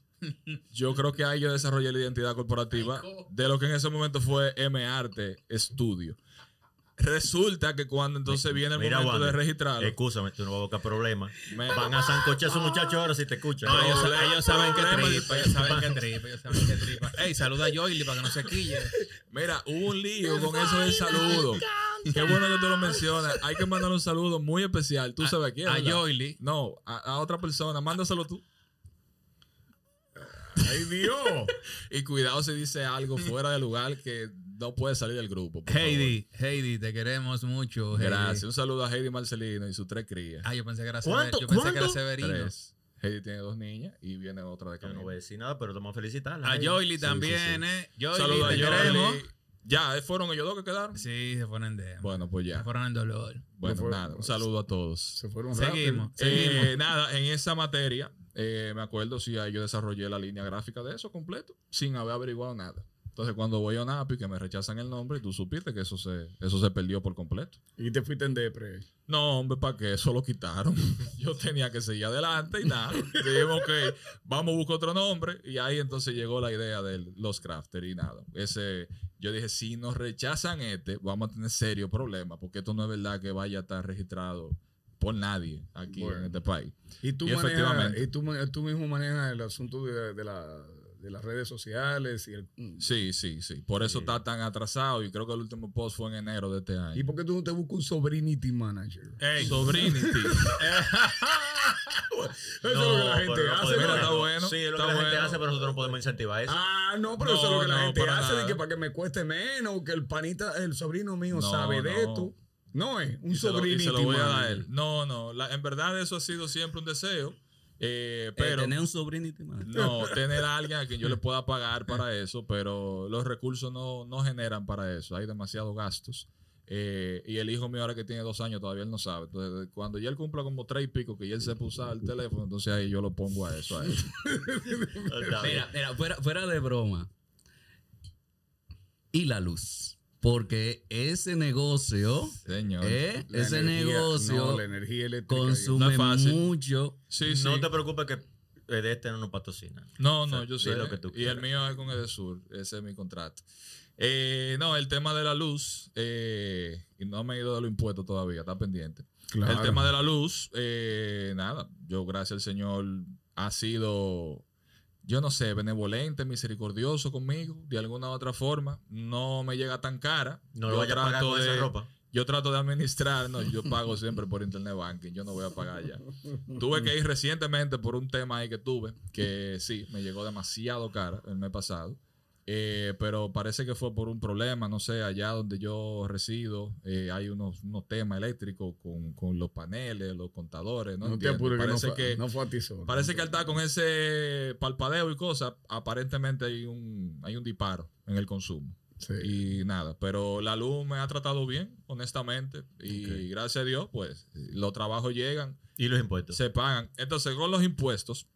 yo creo que ahí yo desarrollé la identidad corporativa de lo que en ese momento fue M Arte Studio. Resulta que cuando entonces viene el Mira, momento de Wander, registrarlo, Escúchame, tú no vas a buscar problemas. me- Van a zancochar a esos muchachos ahora si te escuchan. No, ellos, Problema- ellos saben que de- tripa, ellos saben que tripa, ellos saben que tripa. Ey, saluda a Joily para que no se quille. Mira, hubo un lío con eso del saludo. Qué bueno que tú lo mencionas. Hay que mandar un saludo muy especial. Tú sabes a quién. A. Joily. No, a, a otra persona. Mándaselo tú. ¡Ay, Dios! [LAUGHS] Y cuidado si dice algo fuera de lugar que no puede salir del grupo. Heidi, Heidi, te queremos mucho. Heidi. Gracias. Un saludo a Heidi Marcelino y sus tres crías. Ah, yo pensé que era ¿Cuánto? Severino. Yo pensé que era. Severino. Tres. Heidi tiene dos niñas y viene otra de Yo no camino. voy a decir nada, pero te vamos a felicitarla. A Sí, también, sí, sí. ¿eh? Saludos a te queremos. Ya, ¿eh? fueron ellos dos que quedaron. Sí, se ponen de. Bueno, pues Se ya. fueron en dolor. Bueno, fue- nada. Un saludo a todos. Se fueron Seguimos, rápido. seguimos. Eh, nada, en esa materia, eh, me acuerdo si yo desarrollé la línea gráfica de eso completo, sin haber averiguado nada. Entonces, cuando voy a NAPI, que me rechazan el nombre, tú supiste que eso se, eso se perdió por completo. Y te fuiste en depre. No, hombre, ¿para qué? Eso lo quitaron. [LAUGHS] Yo tenía que seguir adelante y nada. Dijimos que vamos a buscar otro nombre. Y ahí entonces llegó la idea de los crafters y nada. Ese, yo dije, si nos rechazan este, vamos a tener serio problema, porque esto no es verdad que vaya a estar registrado por nadie aquí Bueno. en este país. Y tú, Y manejas, y tú, tú mismo manejas el asunto de, de la- de las redes sociales. Y, el, mm. Sí, sí, sí. Por eso está tan atrasado y creo que el último post fue en enero de este año. ¿Y por qué tú no te buscas un sobrinity manager? Ey, Sobrinity. [LAUGHS] Eso es lo que la gente no hace. podemos- Mira, ¿verdad? está bueno, Sí, es lo que la gente hace, pero nosotros no podemos incentivar eso. Ah, no, pero eso es No, lo que la no, gente hace, de que para que me cueste menos, que el panita, el sobrino mío No, sabe de no. esto. No es un sobrinity lo manager. No, no. la- en verdad eso ha sido siempre un deseo. Eh, Pero, pero tener un sobrinito, man. no, [LAUGHS] tener a alguien a quien yo le pueda pagar para eso, pero los recursos no, no generan para eso. Hay demasiados gastos. eh, y el hijo mío ahora que tiene dos años todavía él no sabe. Entonces, cuando ya él cumpla como tres y pico, que ya él sepa usar el teléfono, entonces ahí yo lo pongo a eso. A él. [LAUGHS] Mira, mira, fuera, fuera de broma. Y la luz. Porque ese negocio, Señor. ¿eh? Ese energía- negocio no, la energía eléctrica. consume No es fácil. mucho. Sí, sí. No te preocupes que de este no nos patrocina. No, no, O sea, yo sé. lo que tú y el mío es con Edesur. Ese es mi contrato. Eh, no, el tema de la luz. eh, y no me he ido de lo impuesto todavía, está pendiente. Claro. El tema de la luz, eh, nada. Yo, gracias al Señor, ha sido yo no sé, benevolente, misericordioso conmigo, de alguna u otra forma. No me llega tan cara. No lo vaya a pagar con de- esa ropa. Yo trato de administrar, no, yo pago siempre por internet banking, yo no voy a pagar ya. Tuve que ir recientemente por un tema ahí que tuve, que sí, me llegó demasiado cara el mes pasado. Eh, pero parece que fue por un problema, no sé, allá donde yo resido, eh, hay unos, unos temas eléctricos con, con los paneles, los contadores, no, No, te entiendo. apures que no, parece fue, que, no fue a ti solo. parece que al estar con ese palpadeo y cosas, aparentemente hay un, hay un disparo en el consumo. Sí. Y nada, pero la luz me ha tratado bien, honestamente. Y gracias a Dios, pues los trabajos llegan, Y los impuestos. se pagan. Entonces, con los impuestos,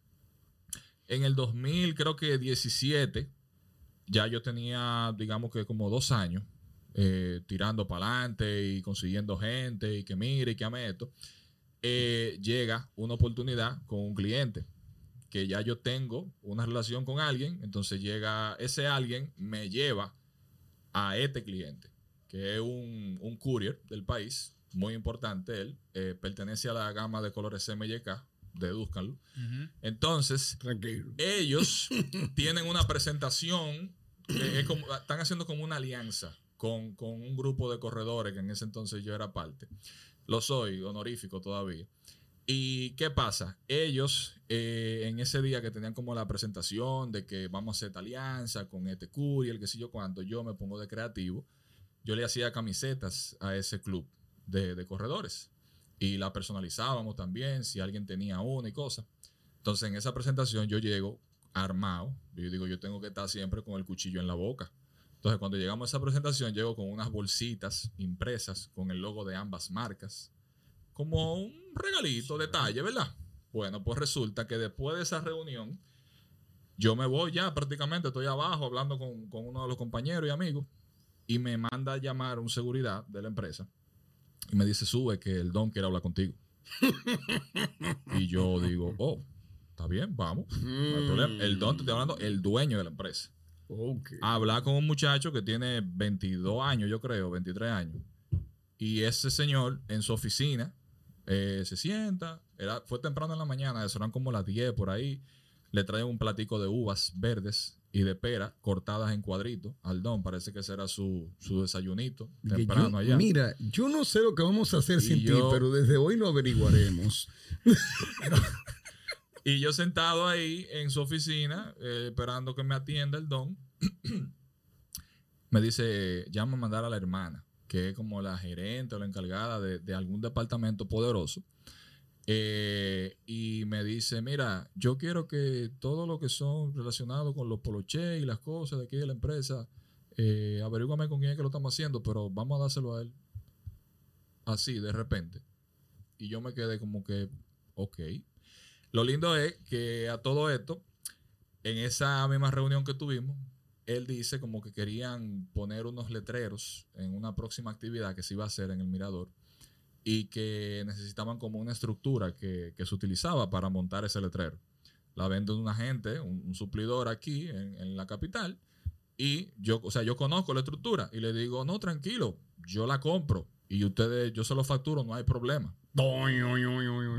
en el 2000, creo que 17, ya yo tenía, digamos que como dos años, eh, tirando para adelante y consiguiendo gente y que mire y que ame esto. Eh, llega una oportunidad con un cliente que ya yo tengo una relación con alguien, entonces llega ese alguien, me lleva a este cliente, que es un, un courier del país, muy importante él, eh, pertenece a la gama de colores CMYK, deduzcanlo. Entonces, Tranquilo. ellos [LAUGHS] tienen una presentación, es como- están haciendo como una alianza con, con un grupo de corredores que en ese entonces yo era parte. Lo soy, honorífico todavía. ¿Y qué pasa? Ellos, eh, en ese día que tenían como la presentación de que vamos a hacer esta alianza con este courier, qué sé yo cuánto, yo me pongo de creativo, yo le hacía camisetas a ese club de, de corredores y la personalizábamos también, si alguien tenía una y cosas. Entonces, en esa presentación yo llego armado. Yo digo, yo tengo que estar siempre con el cuchillo en la boca. Entonces, cuando llegamos a esa presentación, llego con unas bolsitas impresas con el logo de ambas marcas. Como un regalito, detalle, ¿verdad? Bueno, pues resulta que después de esa reunión, yo me voy ya prácticamente, estoy abajo hablando con, con uno de los compañeros y amigos, y me manda a llamar un seguridad de la empresa y me dice, sube que el don quiere hablar contigo. [LAUGHS] y yo digo, oh, está bien, vamos, no hay problema. El don, te estoy hablando, el dueño de la empresa. Ok. Hablar con un muchacho que tiene 22 años, yo creo, 23 años. Y ese señor en su oficina eh, se sienta, era, fue temprano en la mañana, eran como las 10 por ahí. Le traen un platico de uvas verdes y de pera cortadas en cuadritos al don. Parece que ese era su, su desayunito temprano yo- allá. Mira, yo no sé lo que vamos a hacer Y sin ti, pero desde hoy lo averiguaremos. [LAUGHS] Y yo sentado ahí en su oficina, eh, esperando que me atienda el don, [CLEARS THROAT] me dice, llama a mandar a la hermana, que es como la gerente o la encargada de, de algún departamento poderoso. Eh, y me dice, mira, yo quiero que todo lo que son relacionados con los poloches y las cosas de aquí de la empresa, eh, averígame con quién es que lo estamos haciendo, pero vamos a dárselo a él. Así, de repente. Y yo me quedé como que, ok. Lo lindo es que a todo esto, en esa misma reunión que tuvimos, él dice como que querían poner unos letreros en una próxima actividad que se iba a hacer en el mirador y que necesitaban como una estructura que, se utilizaba para montar ese letrero. La vende una gente, un, un suplidor aquí en, en la capital y yo, o sea, yo conozco la estructura y le digo, no, tranquilo, yo la compro y ustedes, yo se lo facturo, no hay problema.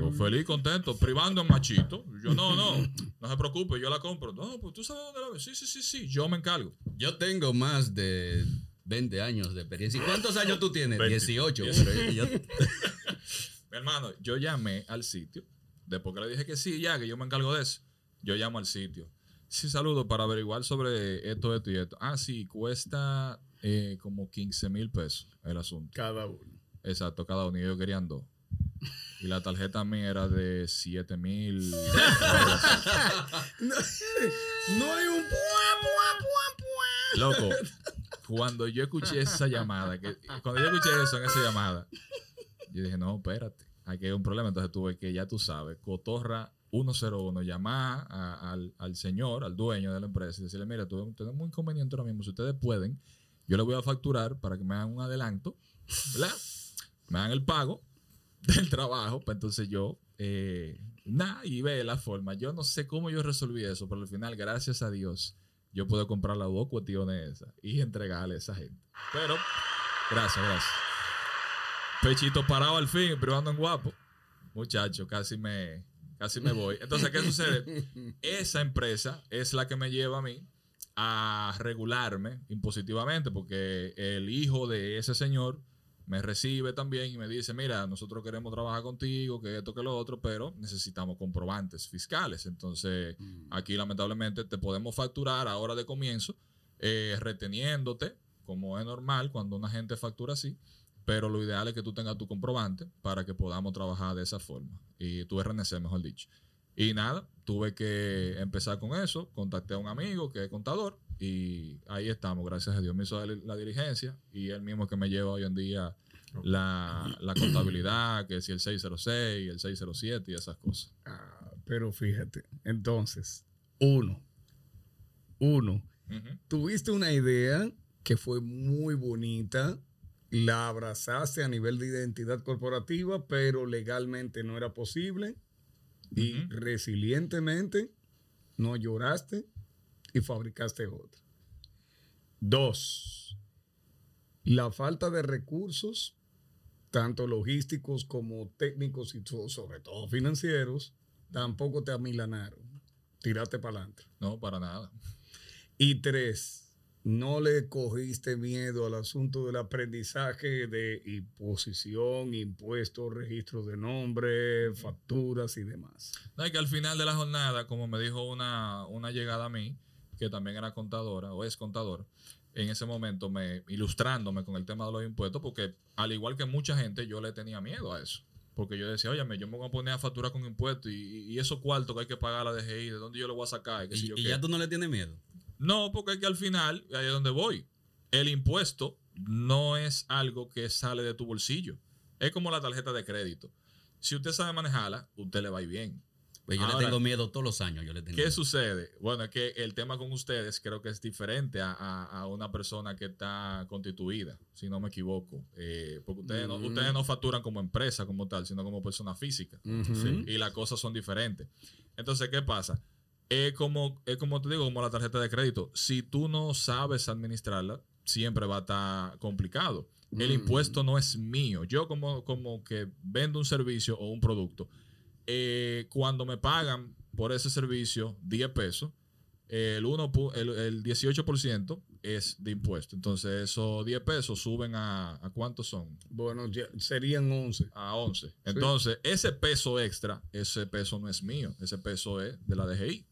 Yo feliz, contento, privando en machito. Yo, no, no, no se preocupe, yo la compro. No, pues tú sabes dónde la ves. Sí, sí, sí, sí, yo me encargo. Yo tengo más de 20 años de experiencia. ¿Y cuántos años tú tienes? 20. 18. Pero yo- [LAUGHS] Mi hermano, yo llamé al sitio. Después que le dije que sí, ya, que yo me encargo de eso. Yo llamo al sitio. Sí, saludo para averiguar sobre esto, esto y esto. Ah, sí, cuesta eh, como 15 mil pesos el asunto. Cada uno. Exacto, cada uno. Y ellos querían dos. Y la tarjeta mía era de 7 mil. [LAUGHS] No hay un. Loco, cuando yo escuché esa llamada, que, cuando yo escuché eso en esa llamada, yo dije, no, espérate, aquí hay un problema. Entonces tuve que, ya tú sabes, Cotorra 101, llamar a- al, al señor, al dueño de la empresa y decirle, mira, tenemos un inconveniente ahora mismo. Si ustedes pueden, yo les voy a facturar para que me hagan un adelanto, ¿verdad? Me hagan el pago [LAUGHS] del trabajo, pues entonces yo, eh, nada, y ve la forma. Yo no sé cómo yo resolví eso, pero al final, gracias a Dios, yo puedo comprar las dos cuestiones esas y entregarle a esa gente. Pero, gracias, gracias. Pechito parado al fin, privando en guapo. Muchacho, casi me, casi me voy. Entonces, ¿qué sucede? [LAUGHS] Esa empresa es la que me lleva a mí a regularme impositivamente, porque el hijo de ese señor me recibe también y me dice, mira, nosotros queremos trabajar contigo, que esto, que lo otro, pero necesitamos comprobantes fiscales. Entonces, aquí lamentablemente te podemos facturar a hora de comienzo, eh, reteniéndote, como es normal cuando una gente factura así, pero lo ideal es que tú tengas tu comprobante para que podamos trabajar de esa forma. Y tu RNC, mejor dicho. Y nada, tuve que empezar con eso, contacté a un amigo que es contador y ahí estamos, gracias a Dios. Me hizo la, diligencia y él mismo es que me lleva hoy en día la, la contabilidad, que si el 606, el 607 y esas cosas. Ah, pero fíjate, entonces, uno, uno, tuviste una idea que fue muy bonita, la abrazaste a nivel de identidad corporativa, pero legalmente no era posible y resilientemente no lloraste y fabricaste otra. Dos, la falta de recursos, tanto logísticos como técnicos y sobre todo financieros, tampoco te amilanaron. Tiraste para adelante. No, para nada. Y tres, no le cogiste miedo al asunto del aprendizaje de imposición, impuestos, registro de nombre, facturas y demás. No, y que al final de la jornada, como me dijo una, una llegada a mí, que también era contadora o es contadora, en ese momento me ilustrándome con el tema de los impuestos, porque al igual que mucha gente, yo le tenía miedo a eso. Porque yo decía, oye, yo me voy a poner a facturar con impuestos y, y esos cuartos que hay que pagar a la DGI, ¿de dónde yo lo voy a sacar? Y Y, yo y ya tú no le tienes miedo. No, porque es que al final, ahí es donde voy. El impuesto no es algo que sale de tu bolsillo. Es como la tarjeta de crédito. Si usted sabe manejarla, usted le va a ir bien. Pues yo Ahora- le tengo miedo todos los años. Yo le tengo ¿Qué miedo. sucede? Bueno, es que el tema con ustedes creo que es diferente a, a- a una persona que está constituida, si no me equivoco. Eh, porque ustedes, no, Mm. ustedes no facturan como empresa como tal, sino como persona física. Y las cosas son diferentes. Entonces, ¿qué pasa? Es como, es como te digo, como la tarjeta de crédito. Si tú no sabes administrarla, siempre va a estar complicado. El Mm. impuesto no es mío. Yo como, como que vendo un servicio o un producto, eh, cuando me pagan por ese servicio 10 pesos, el, 1, pu- el, el 18% es de impuesto. Entonces, esos 10 pesos suben a, ¿a cuántos son? Bueno, ya serían 11. a 11. Entonces, ese peso extra, ese peso no es mío, ese peso es de la DGI.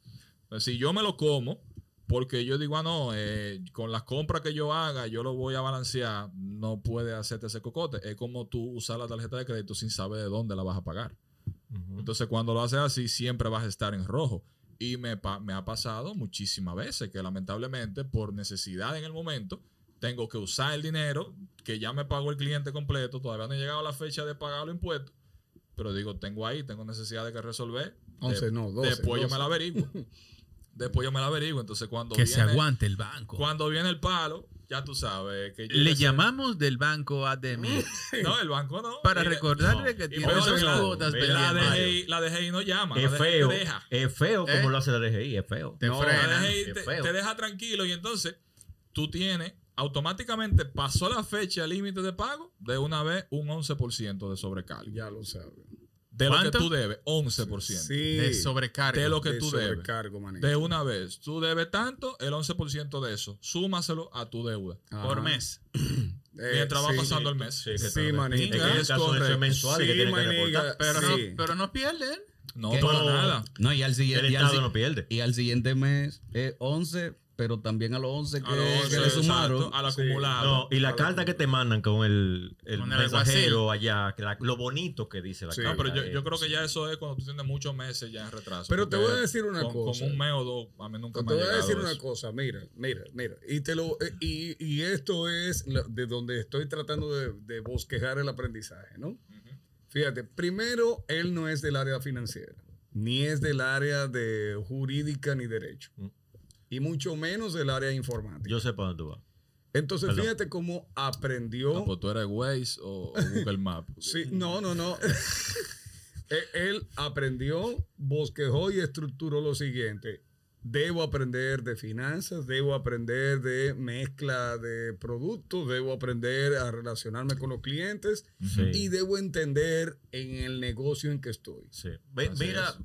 Si yo me lo como, porque yo digo, ah, no, eh, con las compras que yo haga, yo lo voy a balancear, no puede hacerte ese cocote. Es como tú usar la tarjeta de crédito sin saber de dónde la vas a pagar. Entonces, cuando lo haces así, siempre vas a estar en rojo. Y me, me ha pasado muchísimas veces que lamentablemente, por necesidad en el momento, tengo que usar el dinero que ya me pagó el cliente completo. Todavía no he llegado la fecha de pagar los impuestos. Pero digo, tengo ahí, tengo necesidad de que resolver. 11 De- no, 12, Después yo 12. me la averiguo. [LAUGHS] Después yo me la averiguo. Entonces, cuando Que viene, se aguante el banco. cuando viene el palo, ya tú sabes que yo Le llamamos del banco a Demi [LAUGHS] No, el banco no. para recordarle no. que tiene peor sus es la- cuotas la. DGI, la DGI no llama. Es feo. te deja. Es feo como ¿Eh? lo hace la DGI, es feo. Te No, frena. La DGI te deja tranquilo y entonces tú tienes automáticamente pasó la fecha límite de pago de una vez un 11% de sobrecargo. Ya lo sabes. De lo que ¿Cuánto? tú debes, 11%. Sí. De sobrecarga. De lo que de tú debes. sobrecargo. De una vez. Tú debes tanto, el 11% de eso. Súmaselo a tu deuda. Ajá. por mes. [CLEARS THROAT] Eh, Mientras va sí. pasando el mes. Sí, que Sí, manito. Es que en el Es mensual y que Sí, tiene que reportar. Pero, no, pero no pierden. No, ¿Qué? para nada. No, y al siguiente. El y al no pierde. Y al siguiente mes es 11, pero también a los 11 que, A los que 11, le sumaron. exacto, al Sí. acumulado. No, y la carta que te mandan con el, el Con el mensajero allá, que la- lo bonito que dice la Sí. carta. No, pero yo, creo que ya eso es cuando tú tienes muchos meses ya en retraso. Pero te voy a decir una con, cosa. Con un mes o dos, a mí nunca Te me ha voy a decir una eso. cosa, mira, mira, mira. Y, te lo, eh, y, y esto es la- de donde estoy tratando de, de bosquejar el aprendizaje, ¿no? Fíjate, primero, él no es del área financiera, ni es del área de jurídica ni derecho, Mm. Y mucho menos del área informática. Yo sé para dónde tú vas. Entonces, Perdón. fíjate cómo aprendió. Ah, pues tú eres Waze o, o Google Maps. Sí, no, no, no. [LAUGHS] [LAUGHS] Eh, Él aprendió, bosquejó y estructuró lo siguiente. Debo aprender de finanzas, debo aprender de mezcla de productos, debo aprender a relacionarme con los clientes Sí. y debo entender en el negocio en que estoy. Sí. Mira, es.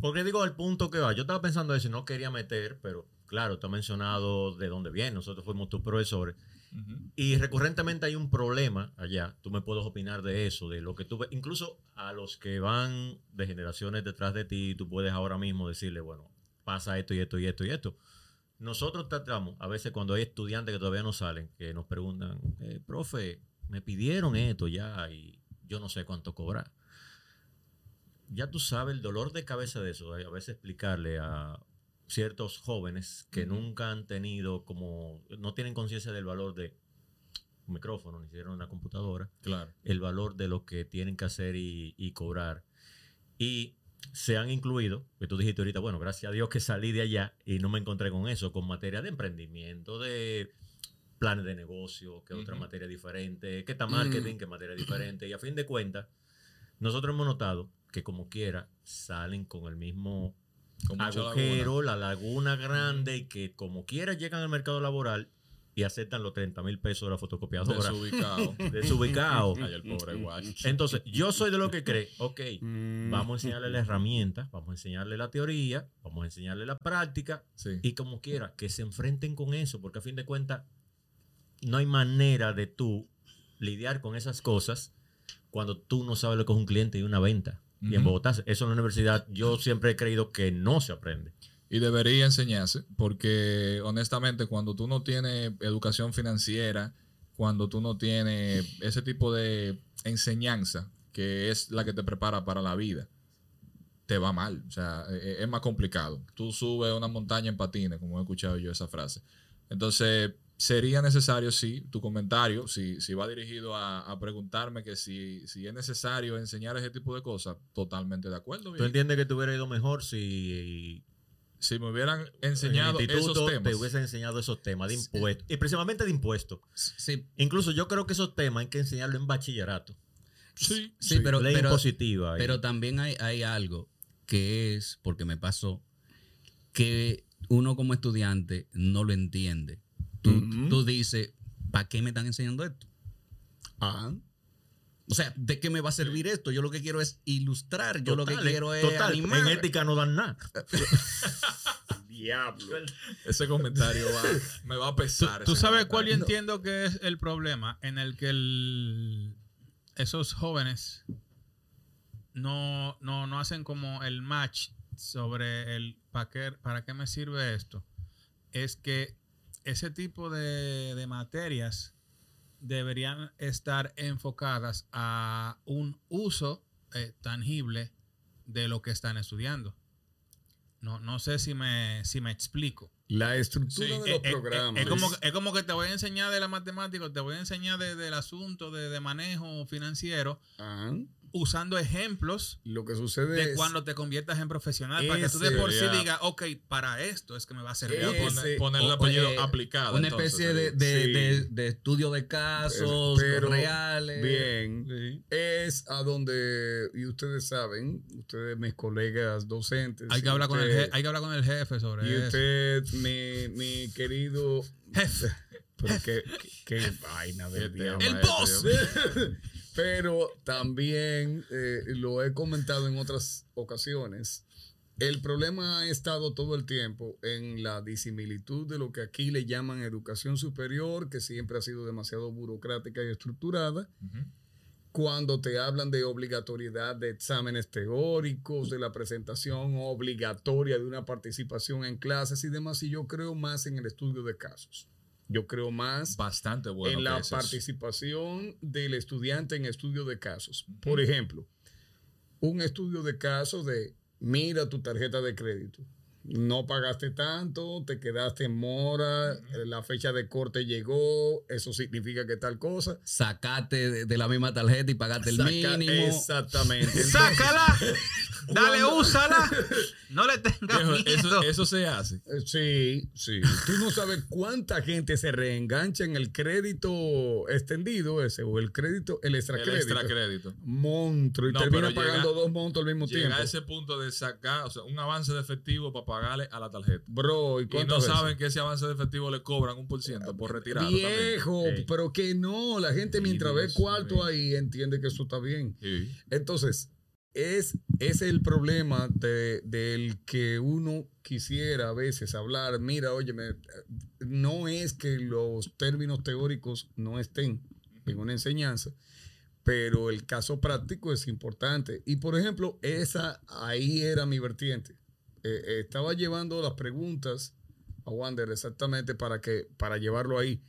Porque digo el punto que va. Yo estaba pensando eso y no quería meter, pero claro, te ha mencionado de dónde viene. Nosotros fuimos tus profesores. Y recurrentemente hay un problema allá. Tú me puedes opinar de eso, de lo que tú ves. Incluso a los que van de generaciones detrás de ti, tú puedes ahora mismo decirle, bueno, pasa esto y esto y esto y esto. Nosotros tratamos, a veces cuando hay estudiantes que todavía no salen, que nos preguntan, eh, profe, me pidieron esto ya y yo no sé cuánto cobrar. Ya tú sabes el dolor de cabeza de eso, eh, a veces explicarle a ciertos jóvenes que nunca han tenido como, no tienen conciencia del valor de un micrófono, ni siquiera una computadora, Claro. el valor de lo que tienen que hacer y, y cobrar. Y se han incluido, que tú dijiste ahorita, bueno, gracias a Dios que salí de allá y no me encontré con eso, con materia de emprendimiento, de planes de negocio, que otra materia diferente, que está marketing, que materia diferente. Y a fin de cuentas, nosotros hemos notado que como quiera salen con el mismo Con agujero, la laguna grande, y que como quiera llegan al mercado laboral y aceptan los 30 mil pesos de la fotocopiadora. Desubicado. [LAUGHS] Desubicado. Ay, el pobre guay. Entonces, yo soy de lo que cree, ok, Mm. vamos a enseñarle la herramienta, vamos a enseñarle la teoría, vamos a enseñarle la práctica, Sí. y como quiera, que se enfrenten con eso, porque a fin de cuentas, no hay manera de tú lidiar con esas cosas cuando tú no sabes lo que es un cliente y una venta. Y en. Bogotá, eso en la universidad, yo siempre he creído que no se aprende. Y debería enseñarse, porque honestamente, cuando tú no tienes educación financiera, cuando tú no tienes ese tipo de enseñanza, que es la que te prepara para la vida, te va mal. O sea, e- es más complicado. Tú subes una montaña en patines, como he escuchado yo esa frase. Entonces, sería necesario, sí, tu comentario, si, si va dirigido a, a preguntarme que si, si es necesario enseñar ese tipo de cosas, totalmente de acuerdo. ¿Tú entiendes que te hubiera ido mejor si Si me hubieran en el enseñado esos temas. te hubiesen enseñado esos temas de impuestos? Y precisamente de impuestos. Sí, Incluso yo creo que esos temas hay que enseñarlo en bachillerato. Sí, sí, pero, Ley pero, y- pero también hay, hay algo que es, porque me pasó, que uno como estudiante no lo entiende. Tú, dices, ¿para qué me están enseñando esto? Ah, O sea, ¿de qué me va a servir esto? Yo lo que quiero es ilustrar, yo lo que quiero es total, animar. en ética no dan nada. [LAUGHS] diablo. Ese comentario va, me va a ¿Tú, pesar. tú sabes cuál yo entiendo que es el problema en el que el- esos jóvenes no, no, no hacen como el match sobre el para qué, para qué me sirve esto? Es que ese tipo de, de materias deberían estar enfocadas a un uso eh, tangible de lo que están estudiando. No, no sé si me, si me explico. La estructura Sí, de los Eh, eh, programas. eh, Es, como, es como que te voy a enseñar de la matemática, te voy a enseñar de- del asunto de, de manejo financiero Ah, usando ejemplos lo que sucede de es cuando te conviertas en profesional para que tú de por sí digas, ok, para esto es que me va a servir. Ese- poner, el apellido oye, aplicado. Una entonces, especie de, de, Sí. de- de estudio de casos Pero- reales. bien. Sí. es a donde, y ustedes saben, ustedes mis colegas docentes. Hay que, y hablar con el usted- je- hay que hablar con el jefe sobre Y eso. usted, mi, mi querido. Jefe. [LAUGHS] Pero qué, qué- qué vaina del diablo. tema ¡El este, boss! [LAUGHS] Pero también eh, lo he comentado en otras ocasiones. El problema ha estado todo el tiempo en la disimilitud de lo que aquí le llaman educación superior, que siempre ha sido demasiado burocrática y estructurada. Ujú. Cuando te hablan de obligatoriedad de exámenes teóricos, de la presentación obligatoria de una participación en clases y demás, y yo creo más en el estudio de casos. Yo creo más Bastante bueno. en la es participación del estudiante en estudio de casos. Por ejemplo, un estudio de casos de mira tu tarjeta de crédito. No pagaste tanto, te quedaste en mora, la fecha de corte llegó, eso significa que tal cosa. Sacate de, la misma tarjeta y pagaste el mínimo. Exactamente. Entonces, ¡Sácala! ¡Dale, úsala! [LAUGHS] No le tengas miedo. eso, eso se hace. Eh, Sí, sí. Tú no sabes cuánta gente se reengancha en el crédito extendido ese o el crédito, el extra El crédito. extra crédito. Monstruo y No, termina pagando llega- dos montos al mismo Llega tiempo. a ese punto de sacar, o sea, un avance de efectivo para pagarle a la tarjeta. Bro, ¿y Y no veces? saben que ese avance de efectivo le cobran un por ciento por retirarlo. Viejo, pero que no, la gente Ay, mientras ve Dios cuarto mío. ahí entiende que eso está bien. Sí. Entonces, es, es el problema de- del que uno quisiera a veces hablar. Mira, oye, no es que los términos teóricos no estén en una enseñanza, pero el caso práctico es importante. Y por ejemplo, esa ahí era mi vertiente. Eh, eh, estaba llevando las preguntas a Wander exactamente para que para llevarlo ahí.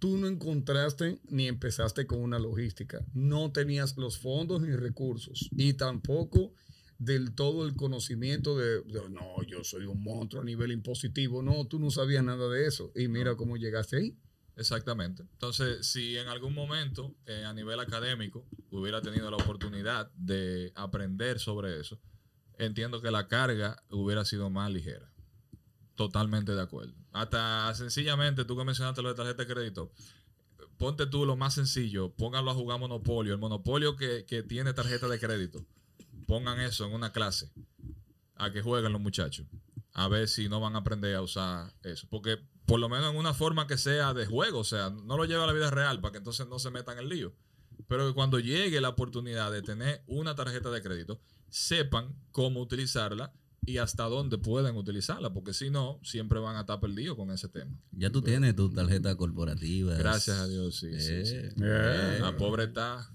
Tú no encontraste ni empezaste con una logística. No tenías los fondos ni recursos. Y tampoco del todo el conocimiento de, de, no, yo soy un monstruo a nivel impositivo. No, tú no sabías nada de eso. Y mira cómo llegaste ahí. Exactamente. Entonces, si en algún momento eh, a nivel académico hubiera tenido la oportunidad de aprender sobre eso, entiendo que la carga hubiera sido más ligera. Totalmente de acuerdo. Hasta sencillamente, tú que mencionaste lo de tarjeta de crédito, ponte tú lo más sencillo, pónganlo a jugar Monopolio. El Monopolio que, que tiene tarjeta de crédito, pongan eso en una clase, a que jueguen los muchachos, a ver si no van a aprender a usar eso. Porque por lo menos en una forma que sea de juego, o sea, no lo lleva a la vida real para que entonces no se metan en el lío. Pero que cuando llegue la oportunidad de tener una tarjeta de crédito, sepan cómo utilizarla y hasta dónde pueden utilizarla, porque si no, siempre van a estar perdidos con ese tema. Ya tú tienes tu tarjeta corporativa. Gracias a Dios, sí. sí, sí. Eh, Eh. La pobre está,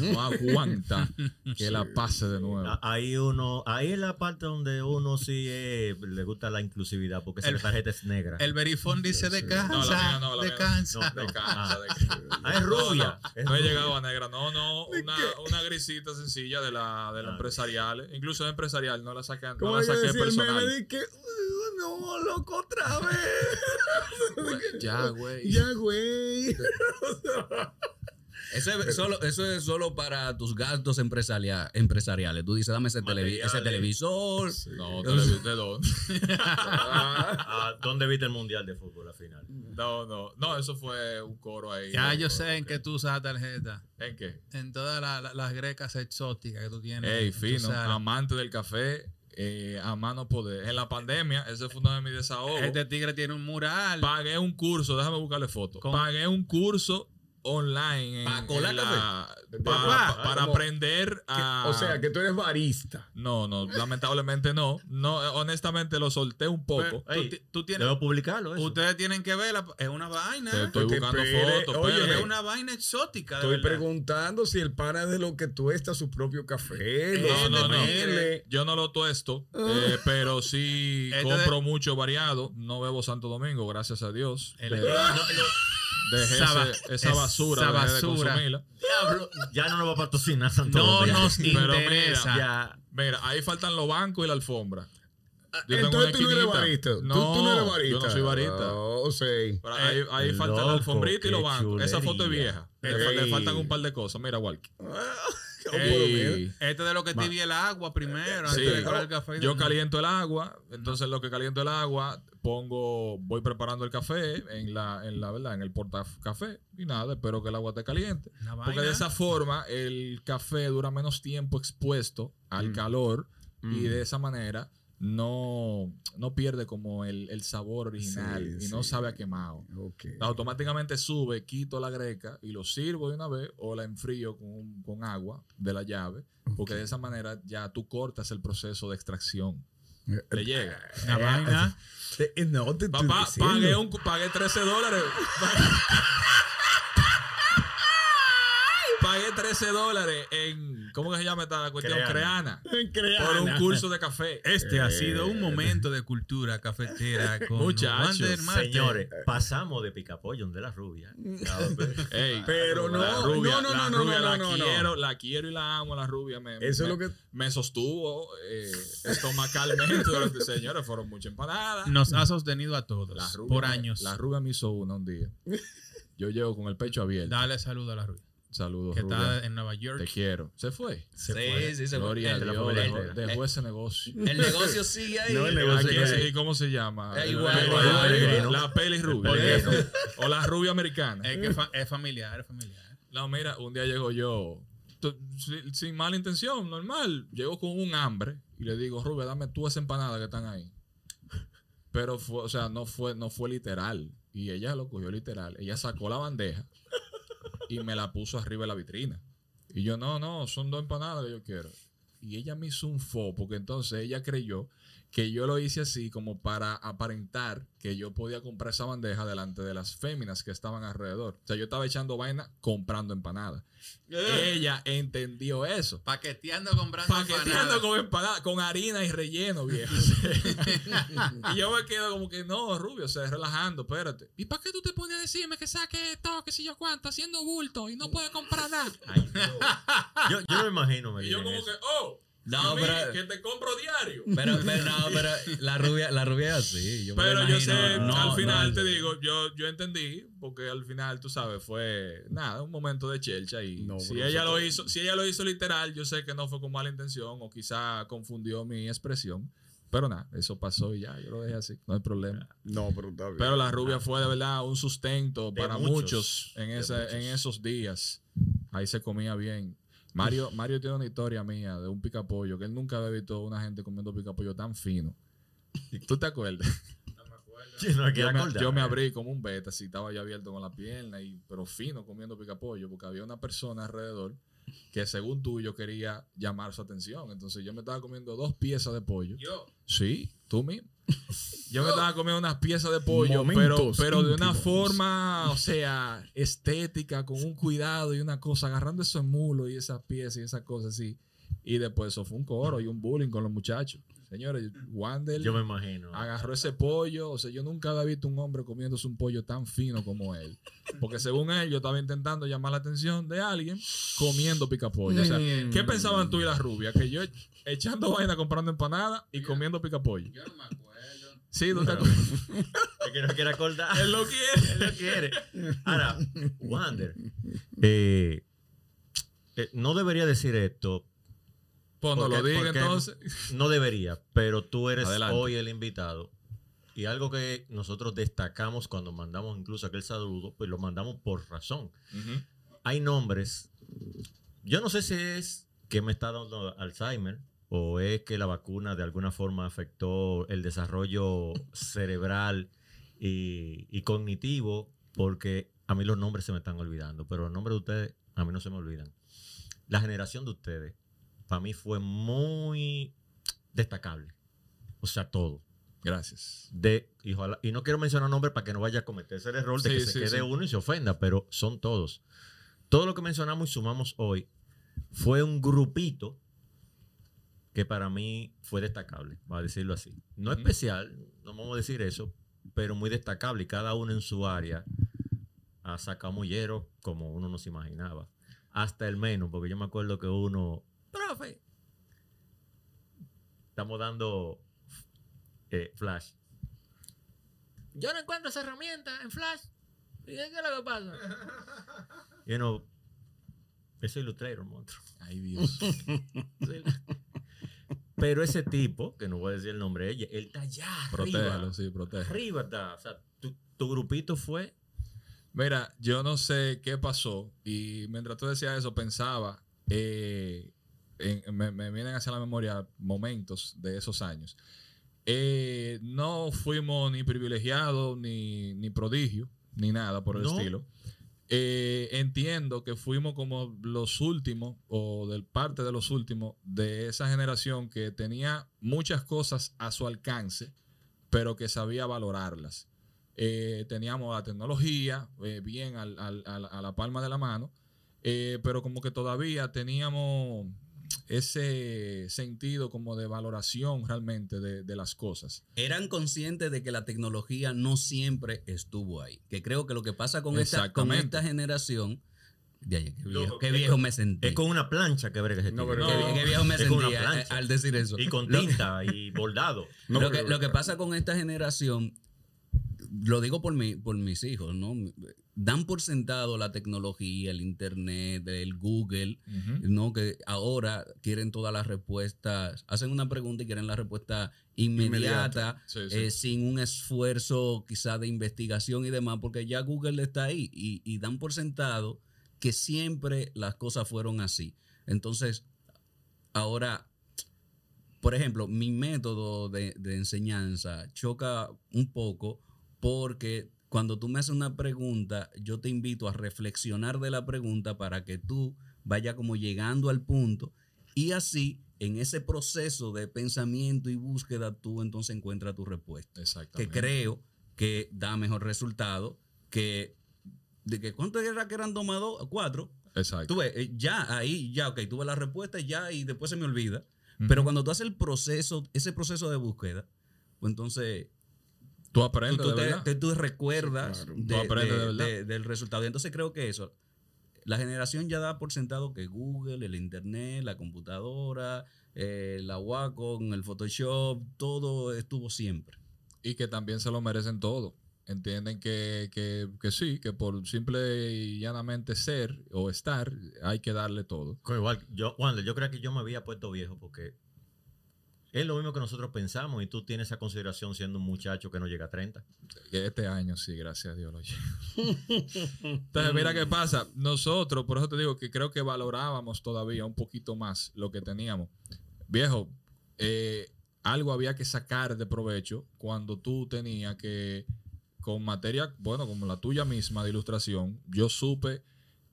no aguanta [LAUGHS] que la pase de nuevo. Ahí uno, ahí es la parte donde uno sí eh, le gusta la inclusividad, porque El- esa tarjeta es negra. El verifón dice descansa, No, la mía no, la mía no. descansa. No, De no. cancha, de Ah, es rubia. No, Es no, no he llegado a negra. No, no. Una, una grisita sencilla de la, de la Ah, empresarial. Incluso de empresarial no la saqué, ¿Cómo no que saqué decía el meme personal. de que, "Uh, no, loco, otra vez? [LAUGHS] Ya, güey. ya, güey. Eso es, solo, eso es solo para tus gastos empresaria- empresariales. Tú dices, dame ese, televi- ese Materiales. televisor. No, televi- [LAUGHS] ¿de dónde? Ah, ¿Dónde viste el mundial de fútbol al final? No, no. No, eso fue un coro ahí. Ya yo sé en qué tú usas tarjeta. ¿En qué? En todas la- la- las grecas exóticas que tú tienes. Ey, fino. Amante del café. Eh, a mano poder. En la pandemia, ese fue uno de mis desahogos. Este tigre tiene un mural. Pagué un curso, déjame buscarle fotos. Pagué un curso online en, ¿Pa colar en la- café? para aprender a O sea, que tú eres barista. no, no, lamentablemente no. No, eh, honestamente lo solté un poco. Pero tú, ti- tú tienes, Debo publicarlo. Eso. ustedes tienen que verla. Es una vaina. Te estoy Porque buscando fotos. oye, es una vaina exótica. de Estoy verdad. preguntando si el pana de lo que tuesta su propio café. no, lo no, no. mele. Yo no lo tuesto, eh, pero sí Este compro mucho variado. No bebo Santo Domingo, gracias a Dios. El- De- dejé Esa ba- ese- esa basura, esa de basura. consumirla. Diablo, ya no nos va a patrocinar Santo No Domingo. nos Pero interesa. mira, Ya. Mira, ahí faltan los bancos y la alfombra. Yo tengo Entonces tú no eres barista. Tú- No, tú, no eres barista. yo no soy barista. Oh, sí. Pero ahí ahí Eh, falta la alfombrita y los bancos. Esa foto es chulería. vieja. Le, le faltan un par de cosas. Mira, Walkie. [LAUGHS] Ey. Este de lo que tibia el agua primero. Sí. antes de colar el café. Yo caliento el agua, entonces lo que caliento el agua, pongo, voy preparando el café en la, en la verdad, en el portacafé y nada, espero que el agua esté caliente. Porque de esa forma el café dura menos tiempo expuesto al Mm. calor y de esa manera no, no pierde como el, el sabor original Sí, y no sí. sabe a quemado. Automáticamente sube, quito la greca y lo sirvo de una vez o la enfrío con, un- con agua de la llave, porque de esa manera ya tú cortas el proceso de extracción. Te llega. Una vaina. Eh, No, te Papá, pagué, un, pagué 13 dólares. [LAUGHS] pagué 13 dólares en, ¿cómo que se llama esta cuestión? Creana. Creana. Por un curso de café. Este ha sido un momento de cultura cafetera [LAUGHS] con Muchachos. Señores, pasamos de picapollo de la rubia. [LAUGHS] Ey, Pero no, la rubia, no, no, la no, no, rubia no, la no, no. quiero, la quiero y la amo, la rubia. Me, Eso es lo que- me sostuvo eh, estomacalmente. [LAUGHS] durante- Señores, fueron muchas empanadas. Nos ha sostenido a todos La rubia por años. La rubia me hizo una un día. Yo llego con el pecho abierto. Dale saludo a la Rubia. Saludos, Que está en Nueva York. Te quiero. Se fue. Sí, sí, se fue. Gloria a El- Dios. fue Dejó, dejó ese negocio. El [LAUGHS] negocio sigue ahí. No, el ¿A negocio sigue ahí. ¿Y cómo se llama? Es El- igual, el- igual, la- igual. La peli rubia. [LAUGHS] O la rubia americana. Es que fa- es familiar, es familiar. No, mira, un día llego yo, sin, sin mala intención, normal. Llego con un hambre y le digo, Rubia, dame tú esa empanada que están ahí. Pero fue, o sea, no fue, no fue literal. Y ella lo cogió literal. Ella sacó la bandeja y me la puso arriba de la vitrina. Y yo, no, no, son dos empanadas que yo quiero. Y ella me hizo un fo, porque entonces ella creyó que yo lo hice así como para aparentar que yo podía comprar esa bandeja delante de las féminas que estaban alrededor. O sea, yo estaba echando vaina comprando empanadas. Ella entendió eso. Paqueteando comprando Paqueteando empanadas. con empanada, con harina y relleno, [LAUGHS] viejo. y yo me quedo como que, no, Rubio, o sea, relajando, espérate. ¿Y para qué tú te pones a decirme que saque esto, que si yo cuánto, haciendo bulto y no puede comprar nada? Ay, Dios. yo, yo no me imagino. me Y yo como eso. que, oh, No, mí, pero- que te compro diario. Pero, pero no, pero la rubia, la rubia es así. Yo Pero yo sé, no, al final no, te digo, yo, yo entendí, porque al final, tú sabes, fue nada, un momento de chelcha y No, si ella lo hizo, si ella lo hizo literal, yo sé que no fue con mala intención o quizá confundió mi expresión, pero nada, eso pasó y ya, yo lo dejé así, no hay problema. No, pero está bien. Pero la rubia fue de verdad un sustento De para muchos, muchos, en, ese, muchos. en esos días. Ahí se comía bien. Mario, Mario tiene una historia mía de un picapollo que él nunca había visto una gente comiendo picapollo tan fino. ¿Tú te acuerdas? No me Yo quiero me, acordar. yo me abrí como un beta, así estaba ya abierto con la pierna, y, pero fino comiendo picapollo, porque había una persona alrededor que según tú yo quería llamar su atención. Entonces yo me estaba comiendo dos piezas de pollo. Yo. Sí, tú mismo. Yo me estaba comiendo unas piezas de pollo, pero, pero de una íntimos. forma, o sea, estética, con un cuidado y una cosa, agarrando esos mulos y esas piezas y esas cosas así. Y después eso fue un coro y un bullying con los muchachos. Señores, Wander Yo me imagino. agarró ese pollo. O sea, yo nunca había visto un hombre comiéndose un pollo tan fino como él. Porque según él, yo estaba intentando llamar la atención de alguien comiendo picapollo. O sea, ¿qué pensaban tú y la rubia? Que yo echando vaina comprando empanada y comiendo picapollo. Yo no me acuerdo. Sí, ¿no te acuerdas? Es que no quiere acordar. [LAUGHS] Él lo quiere. Él lo quiere. Ahora, Wander, eh, eh, no debería decir esto. Pues no lo diga entonces. No debería, pero tú eres Adelante. hoy el invitado. Y algo que nosotros destacamos cuando mandamos incluso aquel saludo, pues lo mandamos por razón. Hay nombres. Yo no sé si es que me está dando Alzheimer o es que la vacuna de alguna forma afectó el desarrollo cerebral y, y cognitivo, porque a mí los nombres se me están olvidando, pero los nombres de ustedes a mí no se me olvidan. La generación de ustedes, para mí fue muy destacable. O sea, todo. Gracias. De, y, ojalá- y no quiero mencionar nombres para que no vaya a cometerse el error de Sí, que se sí, quede sí. uno y se ofenda, pero son todos. Todo lo que mencionamos y sumamos hoy fue un grupito que para mí fue destacable, va a decirlo así. No especial, no vamos a decir eso, pero muy destacable y cada uno en su área ha sacado mullero como uno no se imaginaba. Hasta el menos, porque yo me acuerdo que uno, profe, estamos dando eh, flash. Yo no encuentro esa herramienta en flash. ¿Y qué es lo que pasa? Y uno, eso es Illustrator, monstruo. Ay, Dios. [LAUGHS] Sí. Pero ese tipo, que no voy a decir el nombre de ella, él está allá arriba. Protégelo, sí, protégelo. Arriba está. O sea, tu, tu grupito fue. Mira, yo no sé qué pasó y mientras tú decías eso pensaba, eh, en- me, me vienen hacia la memoria momentos de esos años. Eh, no fuimos ni privilegiados, ni, ni prodigio, ni nada por el No. estilo. Eh, entiendo que fuimos como los últimos, o del parte de los últimos, de esa generación que tenía muchas cosas a su alcance, pero que sabía valorarlas. Eh, teníamos la tecnología eh, bien al- al- al- a la palma de la mano, eh, pero como que todavía teníamos ese sentido como de valoración realmente de, de las cosas. Eran conscientes de que la tecnología no siempre estuvo ahí. Que creo que lo que pasa con, esta, con esta generación. De qué viejo, Loco, qué es viejo con- me sentí. Es con una plancha que brega No, pero- qué, No. qué viejo me Es con una sentí al decir eso. Y con tinta y bordado. [LAUGHS] No, lo, que, lo que pasa con esta generación, lo digo por, mi, por mis hijos, ¿no? Dan por sentado la tecnología, el internet, el Google, ¿no? Que ahora quieren todas las respuestas, hacen una pregunta y quieren la respuesta inmediata, Inmediata. Sí, sí. eh, sin un esfuerzo quizá de investigación y demás, porque ya Google está ahí y, y dan por sentado que siempre las cosas fueron así. Entonces, ahora, por ejemplo, mi método de, de enseñanza choca un poco porque cuando tú me haces una pregunta, yo te invito a reflexionar de la pregunta para que tú vayas como llegando al punto y así en ese proceso de pensamiento y búsqueda, tú entonces encuentras tu respuesta. Que Exactamente. creo que da mejor resultado que. ¿De que cuánto era que eran domados? Cuatro. Exacto. Tú ves, eh, ya ahí, ya, ok, tuve la respuesta ya y después se me olvida. Pero cuando tú haces el proceso, ese proceso de búsqueda, pues entonces tú aprendes tú de te, verdad. te- tú recuerdas Claro. de- Tú aprendes de- de verdad. de- del resultado. Y entonces creo que eso, la generación ya da por sentado que Google, el Internet, la computadora, eh, la Wacom, el Photoshop, todo estuvo siempre. y que también se lo merecen todo. Entienden que, que, que sí, que por simple y llanamente ser o estar, hay que darle todo. Igual, yo, Wander, yo creo que yo me había puesto viejo porque es lo mismo que nosotros pensamos y tú tienes esa consideración siendo un muchacho que no llega a 30. Que Este año sí, gracias a Dios lo llevo. [LAUGHS] Entonces, mira qué pasa. Nosotros, por eso te digo que creo que valorábamos todavía un poquito más lo que teníamos. Viejo, eh, algo había que sacar de provecho cuando tú tenías que, con materia, bueno, como la tuya misma de ilustración, yo supe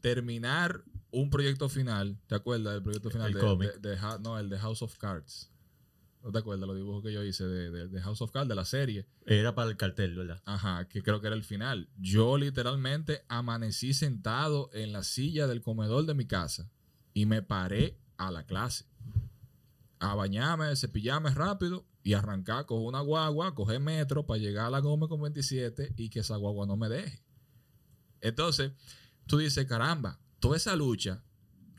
terminar un proyecto final. ¿Te acuerdas del proyecto final El de, de- de no, el de House of Cards? ¿No te acuerdas los dibujos que yo hice de, de- de House of Cards, de la serie? Era para el cartel, ¿verdad? Ajá, que creo que era el final. Yo literalmente amanecí sentado en la silla del comedor de mi casa y me paré a la clase. A bañarme, cepillarme rápido y arrancar, coger una guagua, coger metro para llegar a la Gómez con 27 y que esa guagua no me deje. Entonces, tú dices, caramba, toda esa lucha,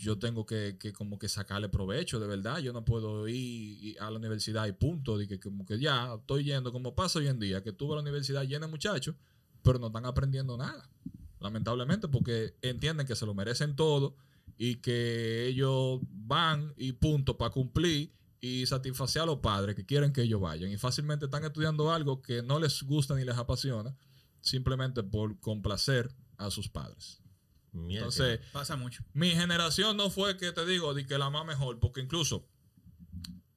yo tengo que, que como que sacarle provecho, de verdad. Yo no puedo ir a la universidad y punto. De que como que ya estoy yendo, como pasa hoy en día, que tú vas a la universidad llena de muchachos, pero no están aprendiendo nada. Lamentablemente, porque entienden que se lo merecen todo y que ellos van y punto para cumplir y satisfacer a los padres que quieren que ellos vayan. Y fácilmente están estudiando algo que no les gusta ni les apasiona, simplemente por complacer a sus padres. Mierda. Entonces, Pasa mucho. mi generación no fue que te digo de que la más mejor, porque incluso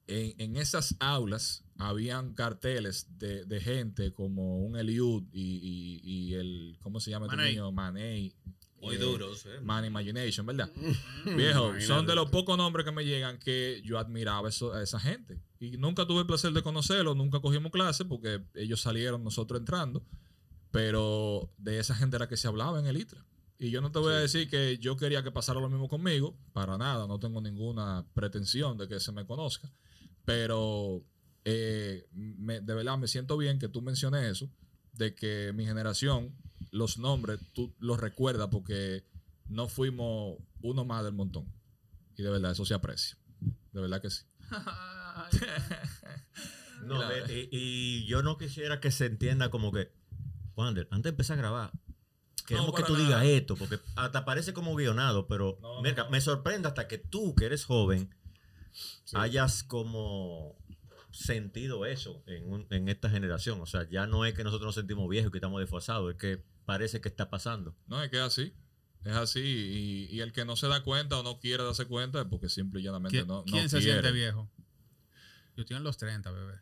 en, en esas aulas habían carteles de, de gente como un Eliud y, y- y el, ¿cómo se llama este Manei. niño? Manei. Muy eh, duros. ¿eh? Man Imagination, ¿verdad? [LAUGHS] Viejo, son de los pocos nombres que me llegan que yo admiraba eso- a esa gente. Y nunca tuve el placer de conocerlos, nunca cogimos clases porque ellos salieron, nosotros entrando. Pero de esa gente era que se hablaba en el ITRA. Y yo no te voy a decir que yo quería que pasara lo mismo conmigo, para nada, no tengo ninguna pretensión de que se me conozca. Pero eh, me- de verdad me siento bien que tú menciones eso, de que mi generación, los nombres, tú los recuerdas porque no fuimos uno más del montón. Y de verdad, eso se aprecia. De verdad que sí. [LAUGHS] No, Claro. ve, y, y yo no quisiera que se entienda como que, Wander, antes de empezar a grabar, queremos No, que tú nada. digas esto, porque hasta parece como guionado, pero No, mira, no. me sorprende hasta que tú, que eres joven, hayas como sentido eso en, un- en esta generación. O sea, ya no es que nosotros nos sentimos viejos y que estamos desfasados, es que parece que está pasando. No, es que es así. Es así. Y, y el que no se da cuenta o no quiere darse cuenta es porque simple y llanamente ¿Quién, no, no quién se quiere. siente viejo? Yo estoy en los 30, bebé.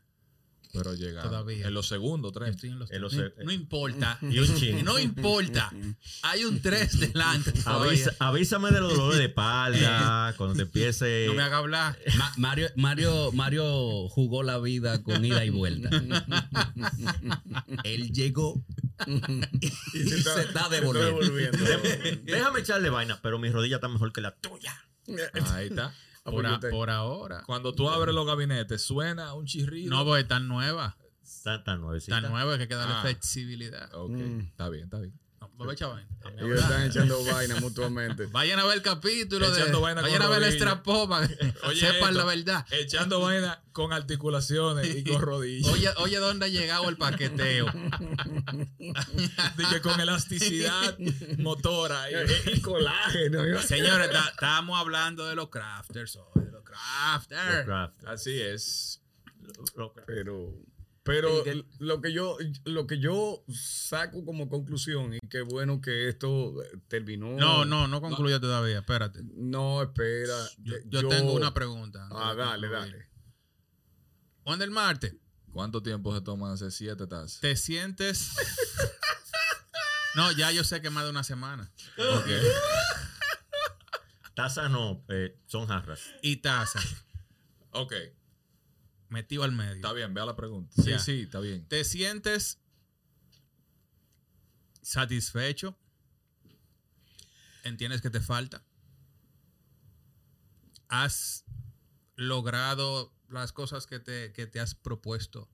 Pero llega Todavía. en los segundos, tres. estoy en los En los- 30. No, no importa. [LAUGHS] Y un chin. [LAUGHS] No importa. Hay un 3 delante. [LAUGHS] Avisa- avísame de los dolores de espalda, cuando te empiece... No me haga hablar. Ma- Mario, Mario, Mario jugó la vida con ida y vuelta. Él llegó y se está devolviendo. Déjame echarle vaina, pero mi rodilla está mejor que la tuya. Ahí está. Por, a- por ahora. Cuando tú abres los gabinetes, suena un chirrido. No, porque tan nueva. Está tan nuevecita. Tan nueva que hay que darle Ah. flexibilidad. Ok, Mm. está bien, está bien. Ellos están echando vaina mutuamente. [LAUGHS] Vayan a ver el capítulo de. Echando vaina con Vayan a ver el Oye, [LAUGHS] sepan esto, la verdad. Echando vaina con articulaciones y con [LAUGHS] rodillas. Oye, oye, ¿dónde ha llegado el paqueteo? Dije con elasticidad motora. y- colágeno. Señores, ta- estábamos hablando de los crafters hoy, de los crafters. Los craft. Así es. Los craft. Pero, lo que yo, lo que yo saco como conclusión y qué bueno que esto eh, terminó. No, no, no concluya todavía, espérate. No, espera. Yo, Eh, yo tengo una pregunta. Ah, dale, dale. Juan del Marte, ¿Cuánto tiempo se toman hacer siete tazas? ¿te sientes...? No, ya yo sé que más de una semana. Ok. Taza no, eh, son jarras. Y taza. Ok, Metido al medio. está bien, vea la pregunta. Sí, sí, está bien. ¿Te sientes satisfecho? ¿Entiendes que te falta? ¿Has logrado las cosas que te, que te has propuesto?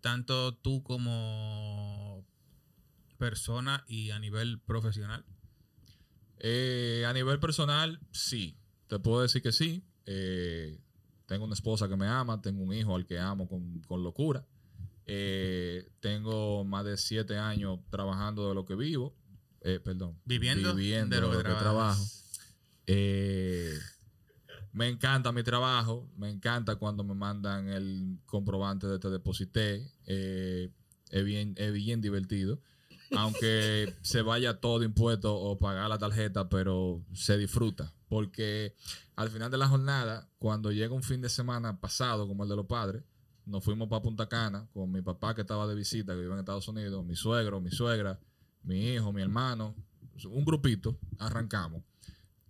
Tanto tú como persona y a nivel profesional. Eh, a nivel personal, sí. Te puedo decir que sí. Eh, tengo una esposa que me ama, tengo un hijo al que amo con, con locura. Eh, tengo más de siete años trabajando de lo que vivo. Eh, perdón. Viviendo viviendo de lo que, trabajas. trabajo. Eh, me encanta mi trabajo. Me encanta cuando me mandan el comprobante de te deposité. Eh, es, bien, es bien divertido. Aunque se vaya todo impuesto o pagar la tarjeta, pero se disfruta. Porque al final de la jornada, cuando llega un fin de semana pasado, como el de los padres, nos fuimos para Punta Cana con mi papá que estaba de visita, que vive en Estados Unidos, mi suegro, mi suegra, mi hijo, mi hermano, un grupito, arrancamos.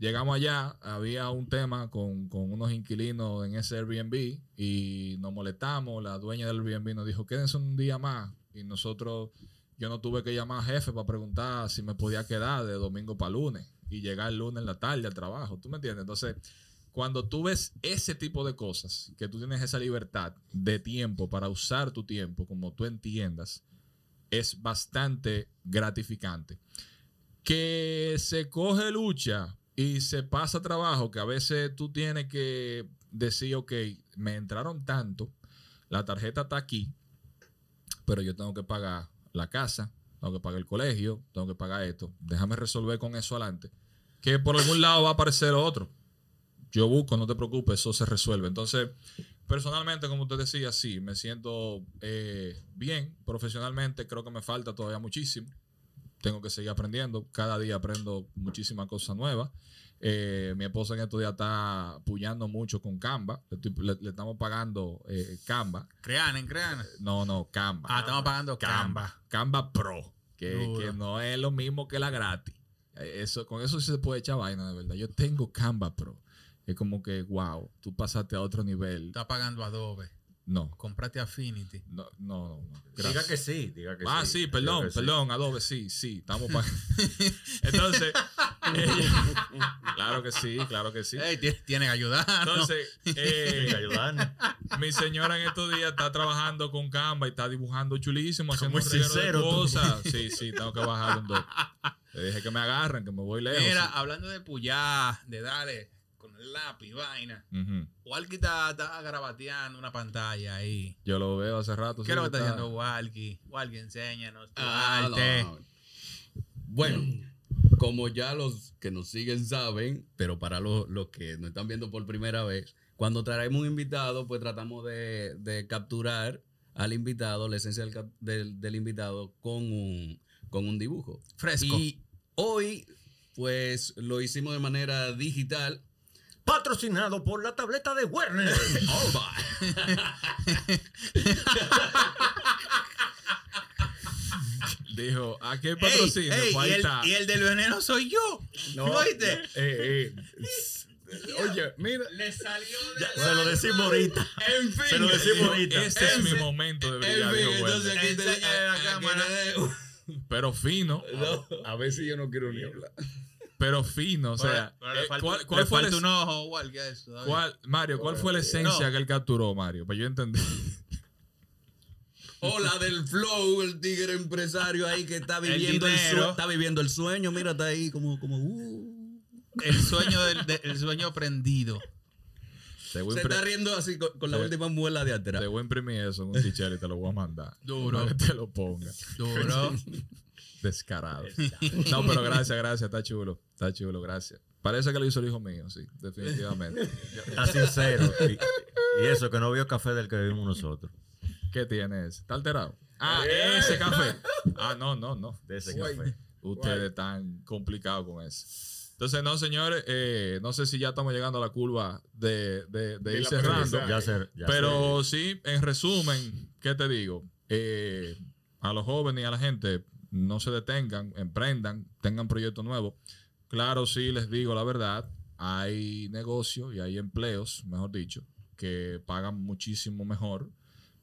Llegamos allá, había un tema con, con unos inquilinos en ese Airbnb y nos molestamos. La dueña del Airbnb nos dijo, quédense un día más. Y nosotros, yo no tuve que llamar al jefe para preguntar si me podía quedar de domingo para lunes y llegar el lunes en la tarde al trabajo. ¿Tú me entiendes? Entonces, cuando tú ves ese tipo de cosas, que tú tienes esa libertad de tiempo para usar tu tiempo como tú entiendas, es bastante gratificante. Que se coge lucha y se pasa trabajo, que a veces tú tienes que decir, ok, me entraron tanto, la tarjeta está aquí, pero yo tengo que pagar la casa, tengo que pagar el colegio, tengo que pagar esto. Déjame resolver con eso adelante. Que por algún lado va a aparecer otro. Yo busco, no te preocupes, eso se resuelve. Entonces, personalmente, como usted decía, sí, me siento eh, bien. Profesionalmente, creo que me falta todavía muchísimo. Tengo que seguir aprendiendo. Cada día aprendo muchísimas cosas nuevas. Eh, mi esposa en estos días está apoyando mucho con Canva. Le, estoy- le- le estamos pagando eh, Canva. Crean, crean. No, no, Canva. Ah, estamos pagando Canva. Canva Pro. Que, que no es lo mismo que la gratis. Eh, Eso, con eso sí se puede echar vaina, de verdad. Yo tengo Canva Pro. Es como que, wow, tú pasaste a otro nivel. Está pagando Adobe. No, Comprate Affinity. no, no. no, no. Diga que sí, diga que Ah, sí. sí, perdón, sí. perdón, Adobe, sí, sí, estamos pagando. [LAUGHS] Entonces, ella- claro que sí, claro que sí. Ey, ti- tiene que ayudar. Entonces, [LAUGHS] eh, Tiene que ayudarnos. mi señora en estos días está trabajando con Canva y está dibujando chulísimo, haciendo Muy un de sincero tú. cosas. Sí, sí, tengo que bajar un dos. Le dije que me agarren, que me voy lejos. Mira, hablando de puyar, de darle con el lápiz, vaina. Ujú. Walkie está, está grabateando una pantalla ahí. Yo lo veo hace rato. ¿Qué sí, es lo que está haciendo Walkie? Walkie, enséñanos tu Ah, arte. no. Bueno, como ya los que nos siguen saben, pero para los, los que nos están viendo por primera vez, cuando traemos un invitado, pues tratamos de, de capturar al invitado, la esencia del- del invitado con un, con un dibujo. Fresco. Y hoy, pues lo hicimos de manera digital. Patrocinado por la tableta de Werner. [LAUGHS] Dijo, ¿a qué patrocinio? ey, Pues y, el, y el del veneno soy yo. No, ¿Oíste? eh, eh, Oye, mira. Le salió Ya, se lo decimos ahorita. En fin, Se lo decimos ahorita. Este es mi momento de En brillar. fin, dijo entonces Werner. aquí te- Enséñale la aquí cámara. te- Pero fino, [LAUGHS] A si yo no quiero ni hablar. pero fino. O sea, Pero eh, falta- ¿cuál, fue un ojo, eso. todavía. cuál- Mario, ¿cuál fue la esencia No. que él capturó, Mario? Para yo entender. O la [LAUGHS] del flow, el tigre empresario ahí que está viviendo el, dinero. sue- está viviendo el sueño. Mira, está ahí como, como uh. El sueño, del, de- el sueño prendido. Te voy, se está riendo así con, con la Sí. última muela de atrás. te voy a imprimir eso en un t-shirt y te lo voy a mandar. Duro. Para que te lo ponga. Duro. [LAUGHS] Descarado. No, pero gracias, gracias. Está chulo. Está chulo, gracias. Parece que lo hizo el hijo mío, sí, definitivamente. Está sincero. Y, y eso, que no vio café del que vivimos nosotros. ¿Qué tiene ese? ¿Está alterado? Ah, ese café. Ah, no, no, no. De ese Guay. café. Ustedes están complicados con eso. Entonces, no, señores, eh, no sé si ya estamos llegando a la curva de, de, de De ir cerrando. Ya ya Pero sí, en resumen, ¿qué te digo? Eh, a los jóvenes y a la gente, no se detengan, emprendan, tengan proyectos nuevos. Claro, sí, les digo la verdad, hay negocios y hay empleos, mejor dicho, que pagan muchísimo mejor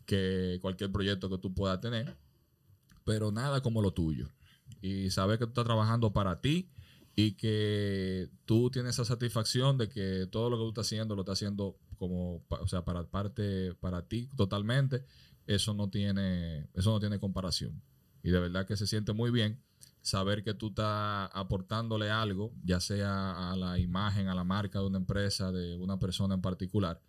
que cualquier proyecto que tú puedas tener, pero nada como lo tuyo. Y saber que tú estás trabajando para ti y que tú tienes esa satisfacción de que todo lo que tú estás haciendo lo estás haciendo como, o sea, para parte, para ti totalmente, eso no tiene, eso no tiene comparación. Y de verdad que se siente muy bien saber que tú estás aportándole algo, ya sea a la imagen, a la marca de una empresa, de una persona en particular,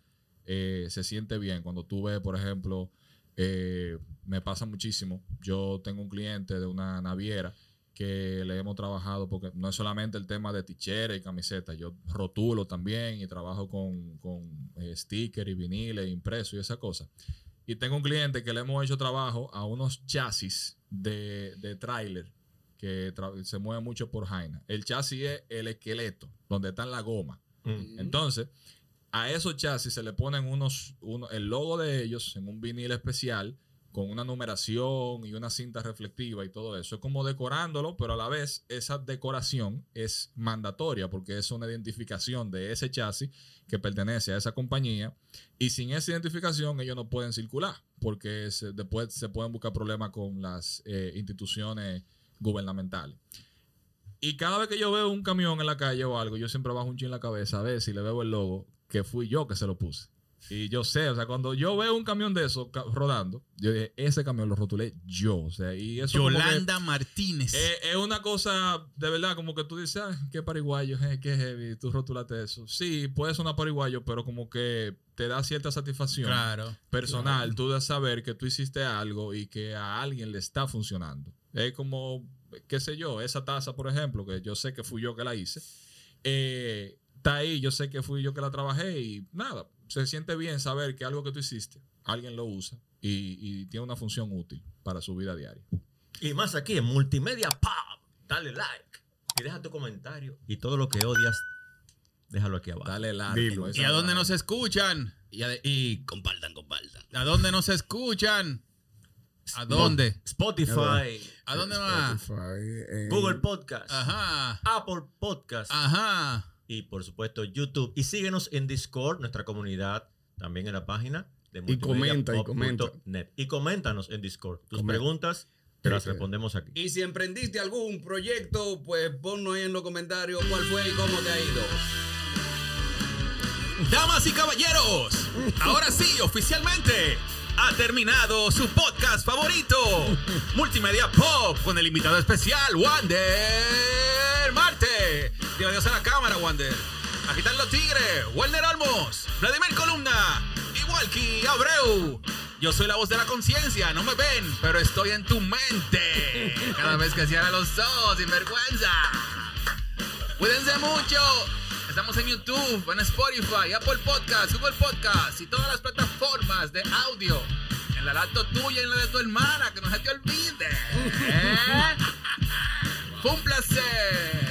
eh, se siente bien. Cuando tú ves, por ejemplo, eh, me pasa muchísimo, yo tengo un cliente de una naviera que le hemos trabajado, porque no es solamente el tema de ticheras y camisetas, yo rotulo también y trabajo con, con eh, sticker y viniles impresos y esa cosa. Y tengo un cliente que le hemos hecho trabajo a unos chasis de, de tráiler que tra- se mueve mucho por Jaina. El chasis es el esqueleto, donde está la goma. Mm. Entonces, a esos chasis se le ponen unos, uno- el logo de ellos en un vinil especial con una numeración y una cinta reflectiva y todo eso. Es como decorándolo, pero a la vez esa decoración es mandatoria porque es una identificación de ese chasis que pertenece a esa compañía y sin esa identificación ellos no pueden circular porque después se pueden buscar problemas con las eh, instituciones gubernamentales. Y cada vez que yo veo un camión en la calle o algo, yo siempre bajo un chin en la cabeza a ver si le veo el logo que fui yo que se lo puse. Y yo sé, o sea, cuando yo veo un camión de esos ca- rodando, yo dije, ese camión lo rotulé yo. O sea, y eso como que- Yolanda Martínez. eh, es una cosa de verdad, como que tú dices, ah, qué pariguayo, eh, qué heavy, tú rotulaste eso. Sí, puede sonar pariguayo, pero como que te da cierta satisfacción claro. personal, tú de saber que tú hiciste algo y que a alguien le está funcionando. Es como, qué sé yo, esa taza, por ejemplo, que yo sé que fui yo que la hice, eh, está ahí, yo sé que fui yo que la trabajé y nada, se siente bien saber que algo que tú hiciste, alguien lo usa y, y tiene una función útil para su vida diaria. Y más aquí en Multimedia Pop. Dale like y deja tu comentario. Y todo lo que odias, déjalo aquí abajo. Dale like. Dilo. ¿Y a dónde nos escuchan? Y, y compartan, compartan. ¿A dónde nos escuchan? ¿A dónde? Spotify, ¿A dónde más? Spotify, eh, Google Podcast, Ajá. Apple Podcast Ajá. Y por supuesto YouTube. Y síguenos en Discord, nuestra comunidad, también en la página de Y comenta, y multimediapop.net. Y coméntanos en Discord. Tus Comenta. preguntas te las respondemos aquí. Y si emprendiste algún proyecto, pues ponnos ahí en los comentarios cuál fue y cómo te ha ido. Damas y caballeros, ahora sí, oficialmente, ha terminado su podcast favorito, Multimedia Pop, con el invitado especial, Wander Adiós a la cámara, Wander. Aquí están los tigres, Walter Olmos, Vladimir Columna y Walkie Abreu. Yo soy la voz de la conciencia, no me ven, pero estoy en tu mente. Cada vez que cierra los ojos, sin vergüenza. Cuídense mucho. Estamos en YouTube, en Spotify, Apple Podcasts, Google Podcasts y todas las plataformas de audio. En la laptop tuya y en la de tu hermana, que no se te olvide. ¿Eh? [LAUGHS] Fue un placer.